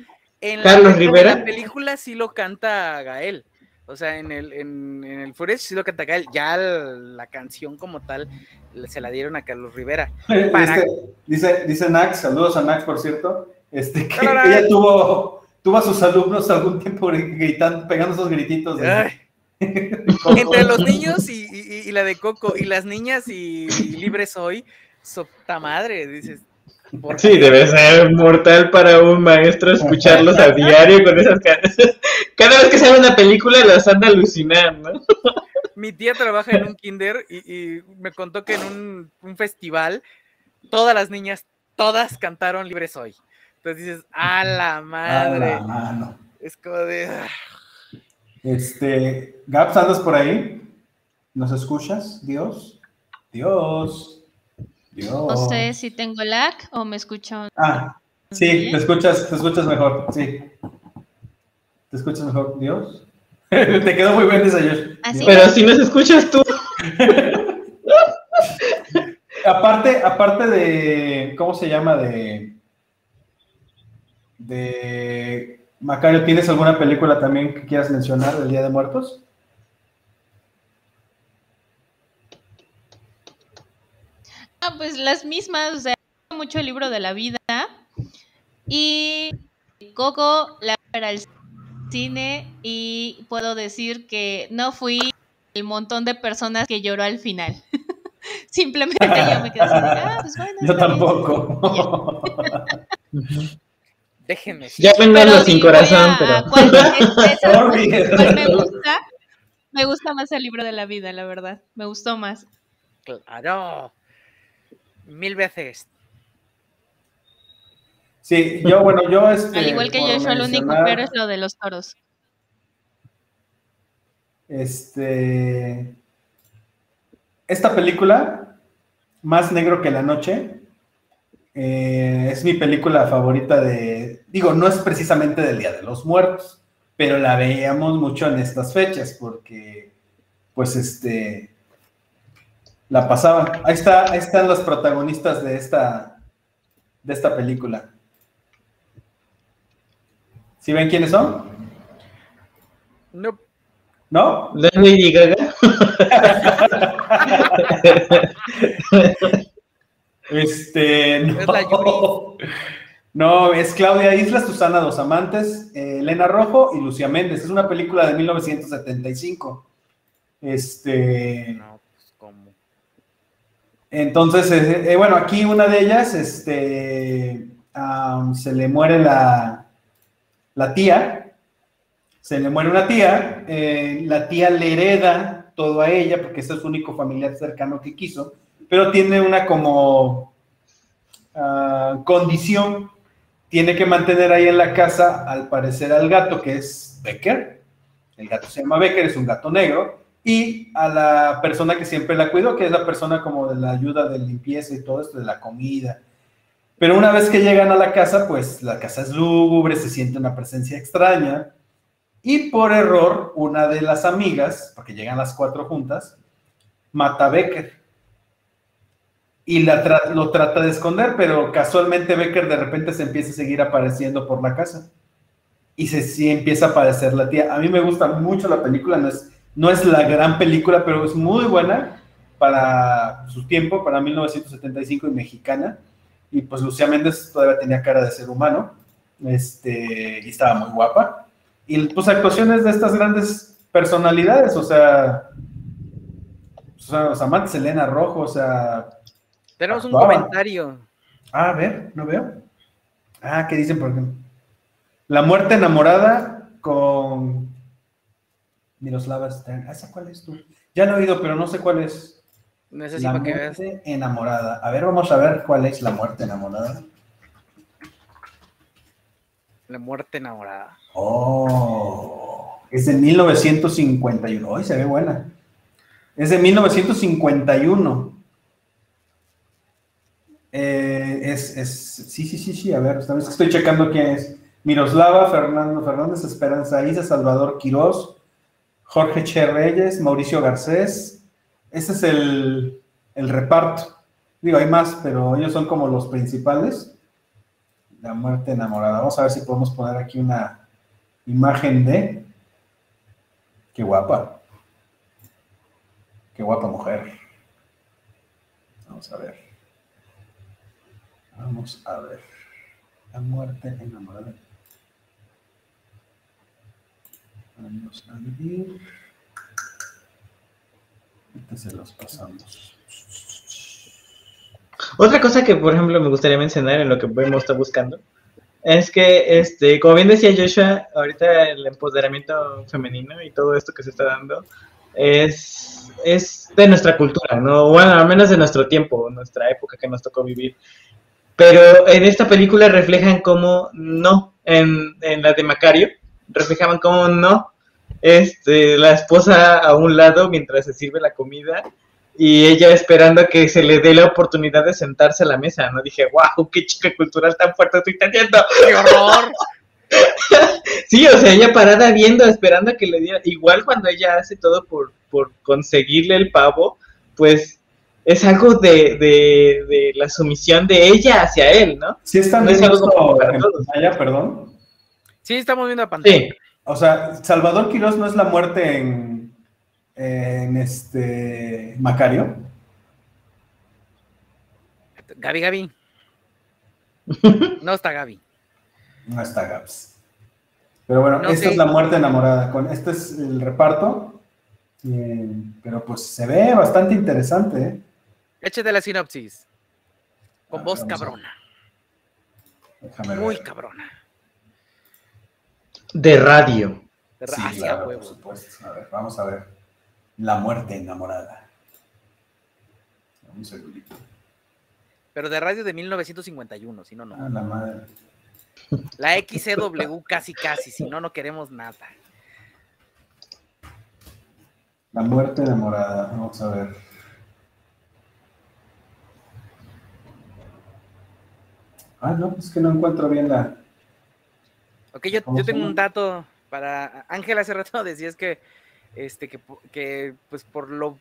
En Carlos la, Rivera. En la película sí lo canta Gael. O sea, en el, en, en el Furious sí lo canta Gael. Ya el- la canción como tal se la dieron a Carlos Rivera. Para- Dice, dice, dice Nax, saludos a Nax, por cierto, este, que, ella tuvo, tuvo a sus alumnos algún tiempo gritando, pegando esos grititos. de- entre los niños y, y- y la de Coco y las niñas y, y Libre Soy, sota madre, dices. ¿por Sí, debe ser mortal para un maestro escucharlos a diario con esas caras. Cada vez que sale una película las anda alucinando. ¿no? Mi tía trabaja en un kinder y, y me contó que en un, un festival todas las niñas, todas cantaron Libre Soy. Entonces dices, a la A madre. la mano. Es como de. ah, Este, Gaps, ¿andas por ahí? ¿Nos escuchas? Dios. Dios. Dios. No sé si tengo lag o me escucho. Ah, sí, te escuchas, te escuchas mejor, sí. ¿Te escuchas mejor, Dios? te quedó muy bien esa Josh. ¿Así? Pero si nos escuchas tú, Aparte, aparte de, ¿cómo se llama? De, de Macario, ¿tienes alguna película también que quieras mencionar del Día de Muertos? Ah, pues las mismas, o sea, mucho el libro de la vida. Y Coco la fui al cine y puedo decir que no fui el montón de personas que lloró al final. Simplemente yo me quedé así de, ah, pues bueno. Yo está bien". tampoco. Déjenme. ya Pero vénganlo sin corazón, pero cuál cuál me gusta, me gusta más el libro de la vida, la verdad. Me gustó más. Claro. Mil veces. Sí, yo, bueno, yo este, Al igual que yo, yo lo único mencionar, pero es lo de los toros. Este. Esta película, Más Negro que la Noche, eh, es mi película favorita de. Digo, no es precisamente del Día de los Muertos, pero la veíamos mucho en estas fechas, porque, pues, este. La pasaban. Ahí, está, ahí están los protagonistas de esta, de esta película. ¿Sí ven quiénes son? No, ¿No? ¿No es Lady Gaga? Este, no. Es la Yuri. No, es Claudia Isla, Susana Dos Amantes, eh, Elena Rojo y Lucía Méndez. Es una película de 1975. Este, no, pues cómo. entonces, eh, eh, bueno, aquí una de ellas, este, se le muere la, la tía, se le muere una tía, eh, la tía le hereda todo a ella porque ese es su único familiar cercano que quiso, pero tiene una como ah, condición, tiene que mantener ahí en la casa, al parecer, al gato que es Becker, el gato se llama Becker, es un gato negro, y a la persona que siempre la cuidó, que es la persona como de la ayuda de limpieza y todo esto, de la comida. Pero una vez que llegan a la casa, pues la casa es lúgubre, se siente una presencia extraña, y por error, una de las amigas, porque llegan las cuatro juntas, mata a Becker. Y la tra- lo trata de esconder, pero casualmente Becker de repente se empieza a seguir apareciendo por la casa. Y se sí empieza a aparecer la tía. A mí me gusta mucho la película, no es, no es la gran película, pero es muy buena para su tiempo, para 1975 y mexicana. Y pues Lucía Méndez todavía tenía cara de ser humano, este, y estaba muy guapa. Y pues actuaciones de estas grandes personalidades, o sea, o sea, los amantes Elena Rojo, o sea, Tenemos un Actuaba. comentario. ah, a ver, no veo. Ah, ¿qué dicen por ejemplo? La muerte enamorada con Miroslava Stern. Ah, ¿Esa cuál es tú? Ya lo he oído, pero no sé cuál es. Si La que veas. muerte enamorada. A ver, vamos a ver cuál es la muerte enamorada. La muerte enamorada. Oh, es de 1951. Hoy se ve buena. Es de 1951. Eh, es, es, sí, sí, sí, sí, a ver, estoy checando quién es. Miroslava, Fernando Fernández, Esperanza Isa, Salvador Quirós, Jorge Che Reyes, Mauricio Garcés. Ese es el, el reparto. Digo, hay más, pero ellos son como los principales. La muerte enamorada. Vamos a ver si podemos poner aquí una imagen de. Qué guapa. Qué guapa mujer. Vamos a ver. Vamos a ver. La muerte enamorada. Vamos a ver. Ahorita se los pasamos. Otra cosa que, por ejemplo, me gustaría mencionar en lo que Vemo está buscando es que, este, como bien decía Joshua, ahorita el empoderamiento femenino y todo esto que se está dando es, es de nuestra cultura, ¿no? Bueno, al menos de nuestro tiempo, nuestra época que nos tocó vivir. Pero en esta película reflejan cómo no, en, en la de Macario, reflejaban cómo no, este, la esposa a un lado mientras se sirve la comida y ella esperando que se le dé la oportunidad de sentarse a la mesa, ¿no? Dije, wow, qué chica cultural tan fuerte estoy teniendo. ¡Qué horror! Sí, o sea, ella parada viendo, esperando a que le diera, igual cuando ella hace todo por, por conseguirle el pavo, pues es algo de, de, de la sumisión de ella hacia él, ¿no? Si están No es viendo algo como esto para en todos. pantalla, perdón. Sí, estamos viendo la pantalla. Sí, O sea, Salvador Quirós no es la muerte en, en este Macario. Gaby, Gaby. No está Gaby. No está Gaps. Pero bueno, No esta sé. es la muerte enamorada. Con, este es el reparto. Eh, pero pues se ve bastante interesante. ¿eh? Échate la sinopsis. Con A voz a- cabrona. Déjame Muy ver. cabrona. de radio. De Sí, racia, claro, por huevo. supuesto. A ver, vamos a ver. La muerte enamorada. Un segundito. Pero de radio de 1951, si no, no. Ah, la madre. La XCW casi casi, si no, no queremos nada. La muerte enamorada, vamos a ver. Ah, no, es que no encuentro bien la. Ok, yo, ¿Cómo yo tengo un dato para Ángel hace rato decías que este que, que pues por lo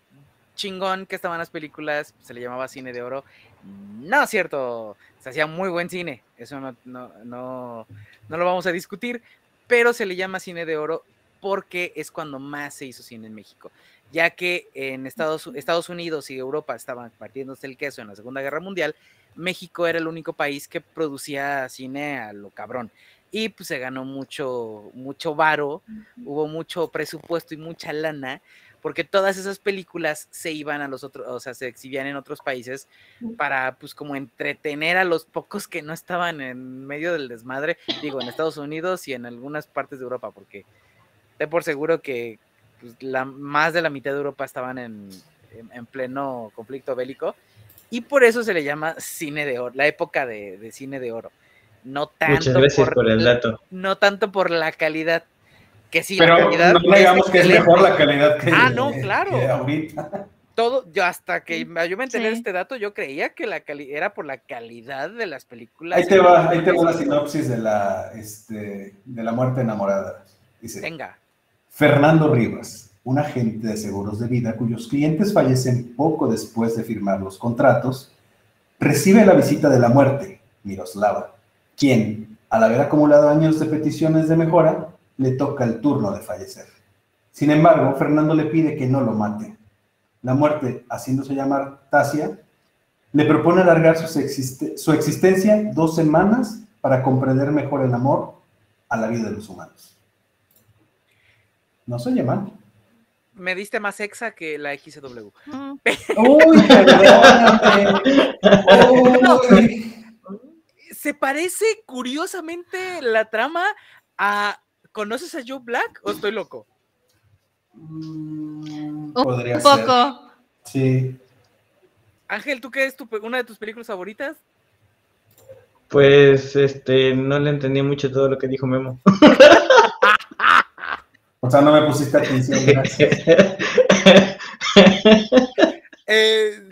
chingón que estaban las películas se le llamaba cine de oro. No es cierto, se hacía muy buen cine, eso no, no, no, no lo vamos a discutir, pero se le llama cine de oro porque es cuando más se hizo cine en México, ya que en Estados, Estados Unidos y Europa estaban partiéndose el queso en la Segunda Guerra Mundial, México era el único país que producía cine a lo cabrón. Y pues se ganó mucho, mucho varo, hubo mucho presupuesto y mucha lana, porque todas esas películas se iban a los otros, o sea, se exhibían en otros países para pues como entretener a los pocos que no estaban en medio del desmadre, digo, en Estados Unidos y en algunas partes de Europa, porque de por seguro que pues, la, más de la mitad de Europa estaban en, en- en pleno conflicto bélico, y por eso se le llama cine de oro, la época de, de cine de oro. No tanto Muchas gracias por el dato. no tanto por la calidad, que sí, Pero la calidad no digamos que es mejor la calidad que, Ah, no, claro. que ahorita. Todo, yo hasta que yo me enteré de Sí. este dato, yo creía que la cali- era por la calidad de las películas. Ahí te va, ahí te va la sinopsis de la, este, de la muerte enamorada. Dice, Venga. Fernando Rivas, un agente de seguros de vida cuyos clientes fallecen poco después de firmar los contratos, recibe la visita de la muerte, Miroslava, quien, al haber acumulado años de peticiones de mejora, le toca el turno de fallecer. Sin embargo, Fernando le pide que no lo mate. La muerte, haciéndose llamar Tasia, le propone alargar su, existe- su existencia dos semanas para comprender mejor el amor a la vida de los humanos. No se llaman. Me diste más exa que la XW. Mm, Uy, perdóname. Uy. Se parece curiosamente la trama a. ¿Conoces a Joe Black o estoy loco? Mm, Un Podría Un ser. poco. Sí. Ángel, ¿tú qué es tu una de tus películas favoritas? Pues este, no le entendí mucho todo lo que dijo Memo. O sea, no me pusiste atención, gracias. Eh,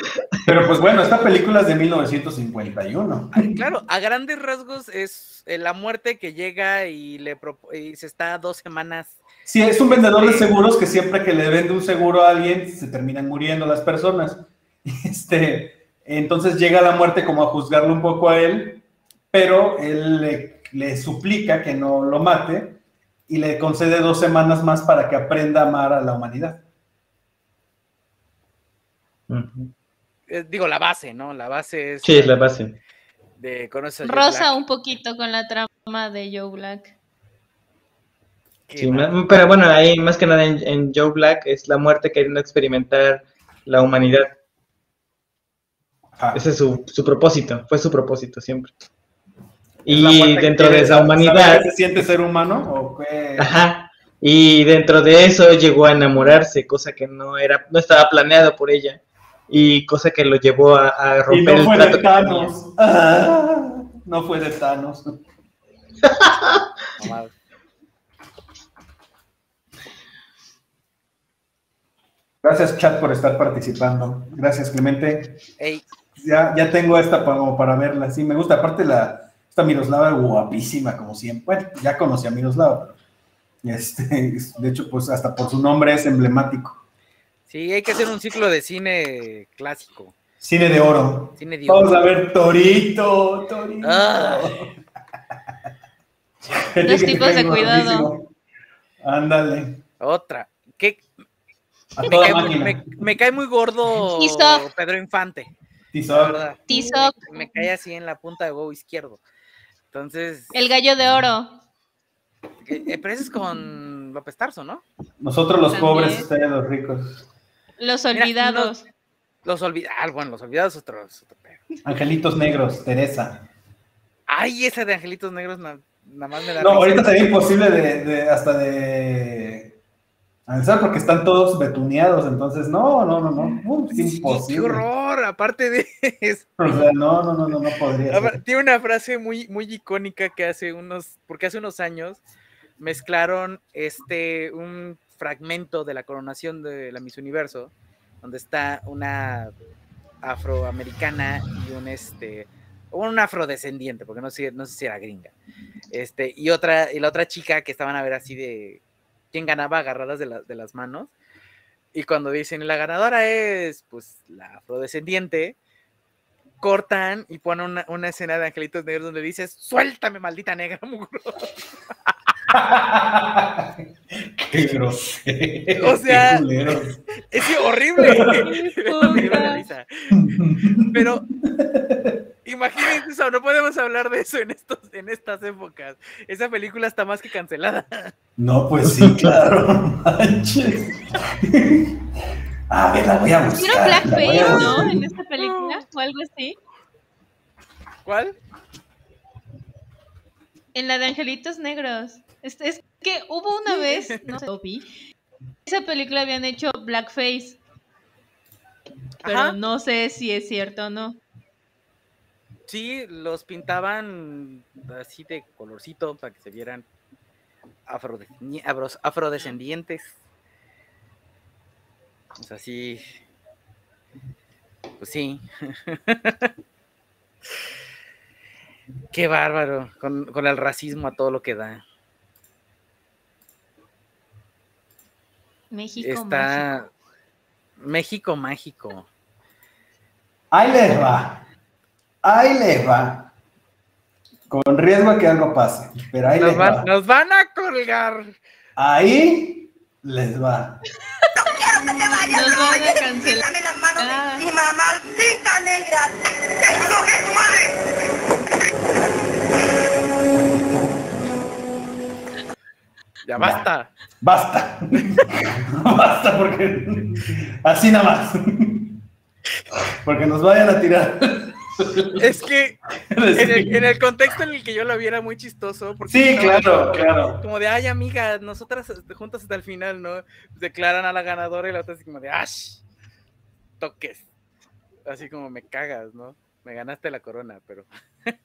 Pero pues bueno, esta película es de 1951. Ay, Claro, a grandes rasgos es eh, la muerte que llega y le y se está dos semanas. Sí, es un vendedor de seguros que siempre que le vende un seguro a alguien se terminan muriendo las personas. Este, entonces llega la muerte como a juzgarlo un poco a él, pero él le, le suplica que no lo mate y le concede dos semanas más para que aprenda a amar a la humanidad. Eh, digo, la base, ¿no? La base es. Sí, es la base. De Rosa un poquito con la trama de Joe Black. Sí, pero bueno, ahí más que nada en, en Joe Black es la muerte queriendo experimentar la humanidad. Ajá. Ese es su, su propósito, fue su propósito siempre. ¿Es la Y dentro de esa humanidad, se siente ser humano? ¿O qué? ajá, y dentro de eso llegó a enamorarse, cosa que no era, no estaba planeado por ella, y cosa que lo llevó a, a Y romper no el fue trato de. Thanos. Ah, no fue de Thanos. Gracias, chat, por estar participando. Gracias, Clemente. Ey, Ya, ya tengo esta para, como para verla. Sí, me gusta. Aparte, la, esta Miroslava guapísima, como siempre. Bueno, ya conocí a Miroslava, pero este, de hecho, pues hasta por su nombre es emblemático. sí, hay que hacer un ciclo de cine clásico. Cine de oro. Cine de Vamos oro. a ver Torito, Torito. Los tipos de cuidado. Ándale. Otra. ¿Qué? A Me, toda cae, muy- máquina. me- me cae muy gordo Tizoc. Pedro Infante. Tizoc. verdad. Tizoc. Me, me cae así en la punta de huevo izquierdo. Entonces, El gallo de oro. eh, pero ese es con López Tarso, ¿no? Nosotros los También. pobres, ustedes los ricos. Los Mira, olvidados. Los olvidados. Ah, bueno, los olvidados es otro, es otro pedo. Angelitos negros, Teresa. Ay, esa de Angelitos Negros na- nada más me da No, risa. ahorita sería imposible de, de- hasta de Avanzar porque están todos betuneados, entonces no, no, no, no, es Sí, imposible. ¡Qué horror! Aparte de eso. O sea, no, no, no, no, no podría ser. Tiene una frase muy, muy icónica que hace unos, porque hace unos años mezclaron este, un fragmento de la coronación de la Miss Universo, donde está una afroamericana y un este, un afrodescendiente, porque no sé, no sé si era gringa, este, y otra, y la otra chica que estaban a ver así de quién ganaba agarradas de, la- de las manos, y cuando dicen la ganadora es pues la afrodescendiente, cortan y ponen una, una escena de Angelitos Negros donde dices, suéltame, maldita negra, mugro. Qué grosero. O sea. Es horrible. Pero imagínense eso, no podemos hablar de eso en, estos, en estas épocas. Esa película está más que cancelada. No, pues sí, claro. manches. A ver, la voy a buscar. Hicieron blackface. ¿no? En esta película o algo así. ¿Cuál? En la de Angelitos Negros. Es, es que hubo una vez, no sé, vi. Esa película habían hecho blackface. Pero Ajá. no sé si es cierto o no. Sí, los pintaban así de colorcito para que se vieran afrode- afrodescendientes. Pues así. Pues sí. Qué bárbaro. Con, con el racismo a todo lo que da. México. mágico. Está. México mágico. Ahí les va. Ahí les va. Con riesgo a que algo pase. Pero ahí Nos les van, va. nos van a colgar. Ahí les va. Nos van a cancelar. Dame las manos Ah. maldita negra. ¡Eso es tu madre! Ya basta. Basta. Basta porque así nada más. Porque nos vayan a tirar. Es que en el, en el contexto en el que yo lo vi era muy chistoso. Porque Sí, claro, como- claro. Como de, ay, amiga, nosotras este, juntas hasta el final, ¿no? Declaran a la ganadora y la otra así como de, ¡ash! Toques. Así como me cagas, ¿no? Me ganaste la corona, pero.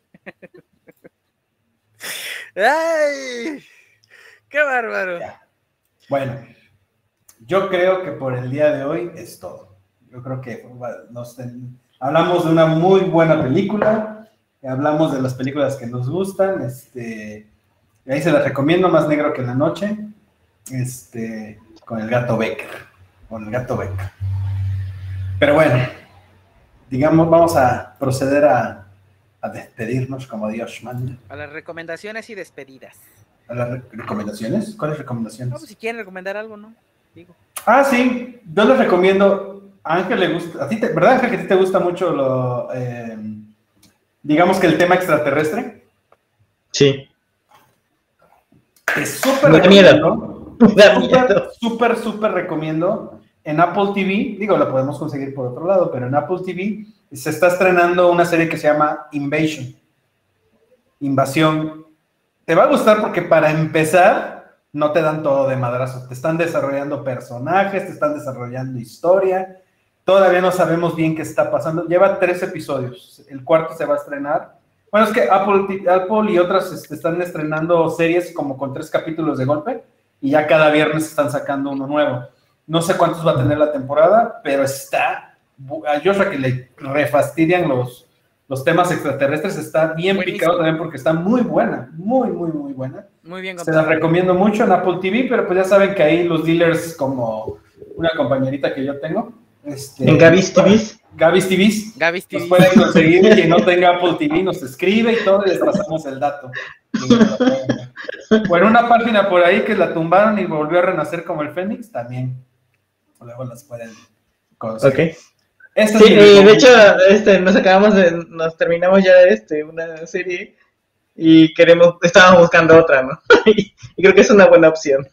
¡Ay! ¡Qué bárbaro! Bueno, yo creo que por el día de hoy es todo. Yo creo que nos ten- hablamos de una muy buena película, hablamos de las películas que nos gustan, este, ahí se las recomiendo, Más Negro que la Noche, este, con el gato Becker, con el gato Becker. Pero bueno, digamos, vamos a proceder a, a despedirnos como Dios manda. A las recomendaciones y despedidas. ¿A las re- recomendaciones? ¿Cuáles recomendaciones? No, pues si quieren recomendar algo, ¿no? Digo. Ah, sí, yo les recomiendo. A Ángel le gusta, a ti te- ¿verdad, Ángel, que a ti te gusta mucho lo, eh, digamos que el tema extraterrestre? Sí. Te súper recomiendo. Súper, súper recomiendo. En Apple TV, digo, la podemos conseguir por otro lado, pero en Apple TV se está estrenando una serie que se llama Invasion. Invasión. Te va a gustar porque para empezar, no te dan todo de madrazo. Te están desarrollando personajes, te están desarrollando historia. Todavía no sabemos bien qué está pasando. Lleva tres episodios. El cuarto se va a estrenar. Bueno, es que Apple, Apple y otras este, están estrenando series como con tres capítulos de golpe y ya cada viernes están sacando uno nuevo. No sé cuántos va a tener la temporada, pero está. A Joshua que le refastidian los, los temas extraterrestres, está bien Buenísimo. picado también porque está muy buena, muy, muy, muy buena. Muy bien Se las recomiendo mucho en Apple TV, pero pues ya saben que ahí los dealers, como una compañerita que yo tengo, este, En Gavis TVs. Gavis TVs, Gaby nos TV. pueden conseguir. Quien no tenga Apple TV nos escribe y todo, y les pasamos el dato. O en una página por ahí que la tumbaron y volvió a renacer como el Fénix, también. Luego las pueden conseguir. Ok. Esta Sí, es mi eh, de hecho, este, nos acabamos de, nos terminamos ya este, una serie y queremos, estábamos buscando otra, ¿no? y creo que es una buena opción.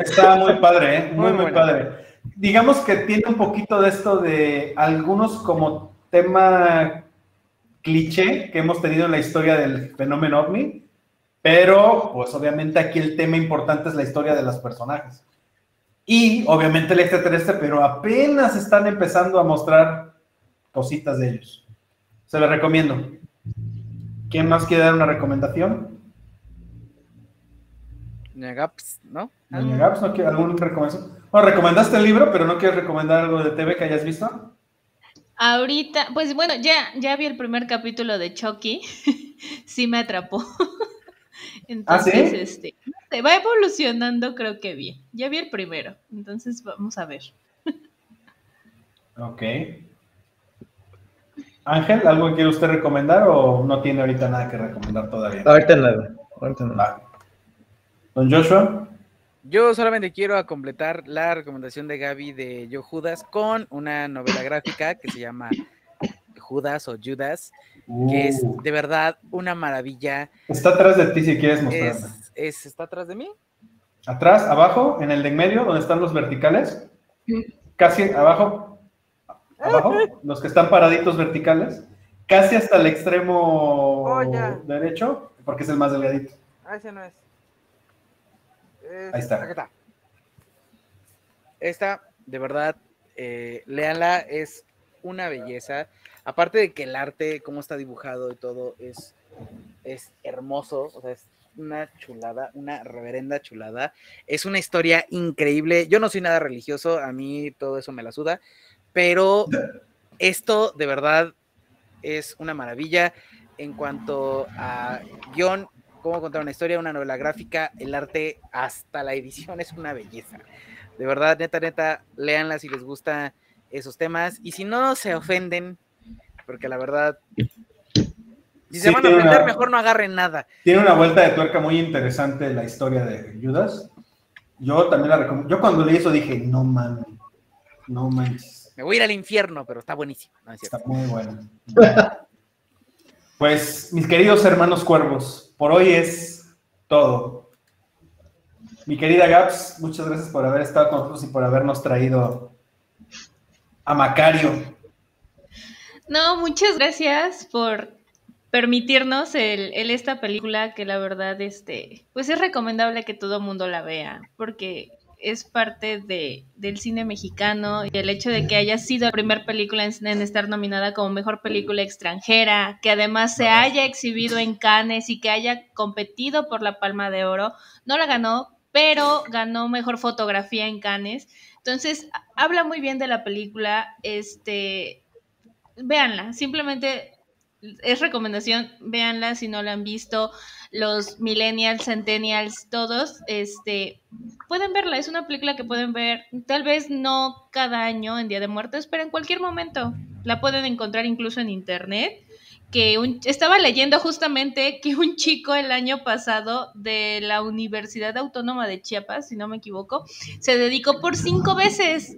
Está muy padre, ¿eh? Muy, Muy padre. Digamos que tiene un poquito de esto de algunos como tema cliché que hemos tenido en la historia del fenómeno ovni, pero pues obviamente aquí el tema importante es la historia de los personajes. Y obviamente el extraterrestre, pero apenas están empezando a mostrar cositas de ellos. Se los recomiendo. ¿Quién más quiere dar una recomendación? Negaps, ¿no? Doña Gaps, ¿no quiere alguna recomendación? Bueno, recomendaste el libro, pero no quieres recomendar algo de TV que hayas visto. Ahorita, pues bueno, ya, ya vi el primer capítulo de Chucky. sí me atrapó. Entonces, ¿sí? este, no sé, va evolucionando, creo que bien. Ya vi el primero, entonces vamos a ver. Ok. Ángel, ¿algo que quiere usted recomendar o no tiene ahorita nada que recomendar todavía? Ahorita nada. Ahorita nada. Don Joshua. Yo solamente quiero completar la recomendación de Gaby de Yo Judas con una novela gráfica que se llama Judas o Judas, que es Uh, de verdad una maravilla. está atrás de ti si quieres mostrarla. Es, es- ¿Está atrás de mí? Atrás, abajo, en el de en medio, donde están los verticales. Casi abajo. Abajo, los que están paraditos verticales. Casi hasta el extremo Oh, derecho, porque es el más delgadito. Ah, ese no es. Ahí está. Acá está. Esta, de verdad, eh, léanla, es una belleza. Aparte de que el arte, cómo está dibujado y todo, es, es hermoso. O sea, es una chulada, una reverenda chulada. Es una historia increíble. Yo no soy nada religioso, a mí todo eso me la suda, pero esto de verdad es una maravilla en cuanto a guion, cómo contar una historia, una novela gráfica, el arte, hasta la edición es una belleza. De verdad, neta, neta, léanla si les gustan esos temas. Y si no se ofenden, porque la verdad, si Sí, se van a ofender, una- mejor no agarren nada. Tiene una vuelta de tuerca muy interesante la historia de Judas. Yo también la recomiendo. Yo cuando leí eso dije, no mames, no manches, Me voy a ir al infierno, pero está buenísimo. ¿no es cierto? está muy bueno. Pues, mis queridos hermanos cuervos, por hoy es todo. Mi querida Gaps, muchas gracias por haber estado con nosotros y por habernos traído a Macario. No, muchas gracias por permitirnos el, esta película que la verdad, este, pues es recomendable que todo mundo la vea, porque es parte de, del cine mexicano y el hecho de que haya sido la primera película en, en estar nominada como mejor película extranjera, que además se haya exhibido en Cannes y que haya competido por la Palma de Oro, no la ganó, pero ganó mejor fotografía en Cannes. Entonces, habla muy bien de la película, este, véanla, simplemente es recomendación, véanla si no la han visto, los millennials, centennials, todos, este, pueden verla, es una película que pueden ver, tal vez no cada año en Día de Muertos, pero en cualquier momento, la pueden encontrar incluso en internet, que estaba leyendo justamente que un chico el año pasado de la Universidad Autónoma de Chiapas, si no me equivoco, se dedicó por cinco veces,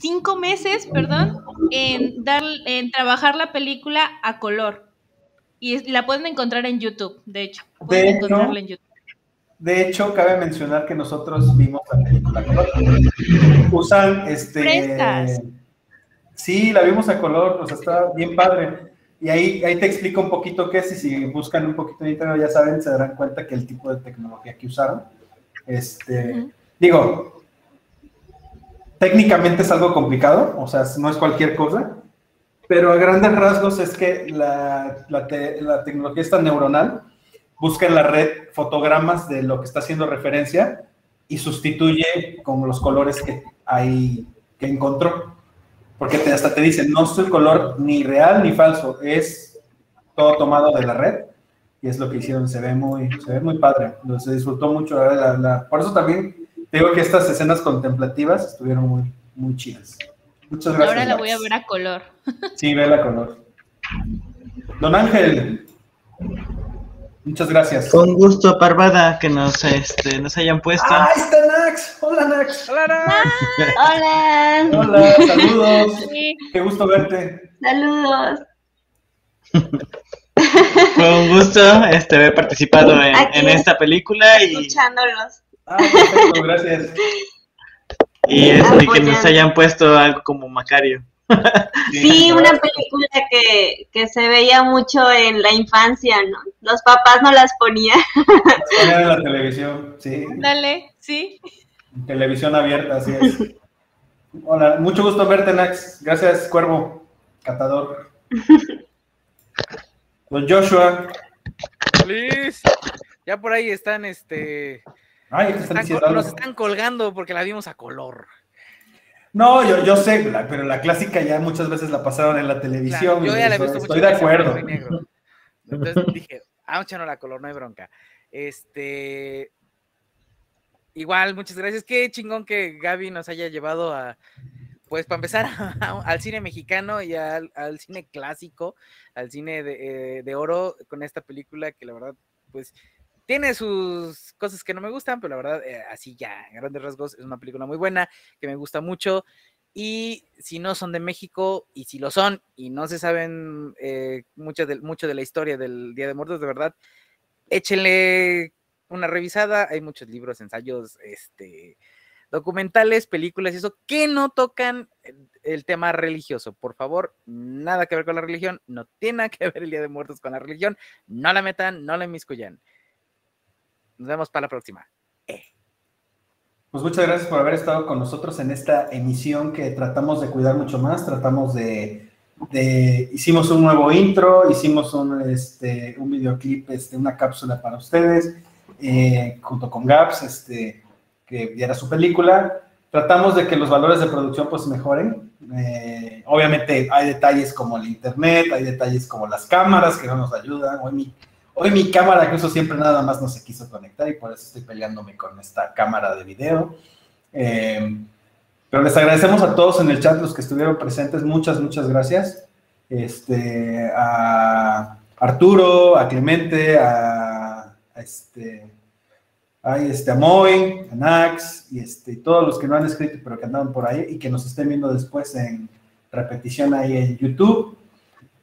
cinco meses, perdón, en, dar, en trabajar la película a color. Y la pueden encontrar en YouTube, de hecho. Pueden De hecho, encontrarla en YouTube. De hecho, cabe mencionar que nosotros vimos la película a color. Usan este. Frescas. Sí, la vimos a color, o sea, está bien padre. Y ahí, ahí te explico un poquito qué es, y si buscan un poquito en internet, ya saben, se darán cuenta que el tipo de tecnología que usaron. Este. Digo, técnicamente es algo complicado, o sea, no es cualquier cosa, pero a grandes rasgos es que la, la te- la tecnología esta neuronal busca en la red fotogramas de lo que está haciendo referencia y sustituye con los colores que hay que encontró. Porque te- hasta te dicen, no es el color ni real ni falso, es todo tomado de la red. Y es lo que hicieron, se ve muy, se ve muy padre. Se disfrutó mucho. la- la- por eso también te digo que estas escenas contemplativas estuvieron muy, muy chidas. Muchas gracias. Ahora la voy a ver a color. Sí, ve la color. Don Ángel, muchas gracias. Con gusto, Parvada, que nos, este, nos hayan puesto. ¡Ah, ahí está Nax! Hola, Nax. Hola, Hola, saludos. Sí. Qué gusto verte. saludos. Fue un gusto este, haber participado en, esta película y, Escuchándolos. Ah, perfecto, gracias. y este, que Apoyando. nos hayan puesto algo como Macario. Sí, una película que, que se veía mucho en la infancia, ¿no? Los papás no las ponían. Poner en la televisión, sí. Dale, sí. Televisión abierta, así es. Hola, mucho gusto verte, Nax. Gracias, Cuervo, catador. Don Joshua. Liz. Ya por ahí están, este. Ay, nos, están están, nos están colgando porque la vimos a color. No, yo, yo sé, la- pero la clásica ya muchas veces la pasaron en la televisión. Claro, yo ya la he visto mucho Estoy de acuerdo. negro. Entonces dije, ah, no la color, no hay bronca. Este. Igual, muchas gracias. Qué chingón que Gaby nos haya llevado a, pues para empezar, al cine mexicano y al, al cine clásico, al cine de, eh, de oro con esta película que la verdad, pues tiene sus cosas que no me gustan, pero la verdad, eh, así ya, en grandes rasgos, es una película muy buena, que me gusta mucho. Y si no son de México, y si lo son, y no se saben eh, mucho, de, mucho de la historia del Día de Muertos, de verdad, échenle una revisada. Hay muchos libros, ensayos, este, documentales, películas y eso que no tocan el, tema religioso. Por favor, nada que ver con la religión, no tiene nada que ver el Día de Muertos con la religión, no la metan, no la inmiscuyan. Nos vemos para la próxima. Pues muchas gracias por haber estado con nosotros en esta emisión que tratamos de cuidar mucho más, tratamos de, hicimos un nuevo intro, hicimos un, este, un videoclip, este, una cápsula para ustedes, eh, junto con Gaps, este, que viera su película. Tratamos de que los valores de producción pues mejoren. Eh, obviamente hay detalles como el internet, hay detalles como las cámaras que no nos ayudan. Hoy mi, hoy mi cámara que uso siempre nada más no se quiso conectar y por eso estoy peleándome con esta cámara de video. Eh, pero les agradecemos a todos en el chat, los que estuvieron presentes. Muchas, muchas gracias. Este, a Arturo, a Clemente, a, este, a, este, a Moy, a Nax, y este, todos los que no han escrito, pero que andaban por ahí y que nos estén viendo después en repetición ahí en YouTube.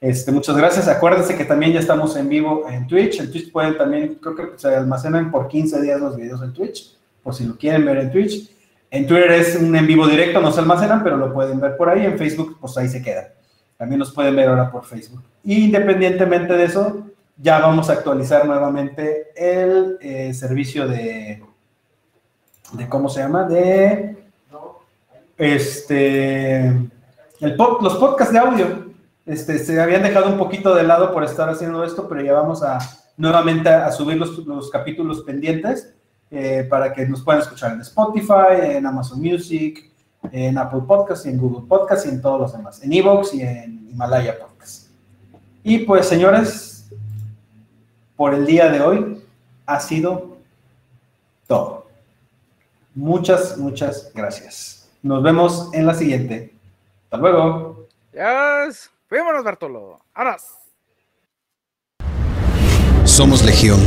Este, muchas gracias. Acuérdense que también ya estamos en vivo en Twitch. En Twitch pueden también, creo que se almacenan por 15 días los videos en Twitch, por si lo quieren ver en Twitch. En Twitter es un en vivo directo, no se almacenan, pero lo pueden ver por ahí. En Facebook, pues ahí se queda. También nos pueden ver ahora por Facebook. Independientemente de eso, ya vamos a actualizar nuevamente el eh, servicio de, de, ¿cómo se llama? De, este, los podcasts de audio. Este, se habían dejado un poquito de lado por estar haciendo esto, pero ya vamos a nuevamente a, subir los, los capítulos pendientes eh, para que nos puedan escuchar en Spotify, en Amazon Music, en Apple Podcasts y en Google Podcasts y en todos los demás, en Evox y en Himalaya Podcasts. Y pues, señores, por el día de hoy ha sido todo. Muchas, muchas gracias. Nos vemos en la siguiente. Hasta luego. Yes. Fuímonos, Bartolo. Ahora. Somos Legión.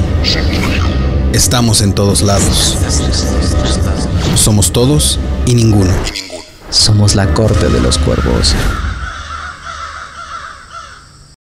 Estamos en todos lados. Somos todos y ninguno. Somos la corte de los cuervos.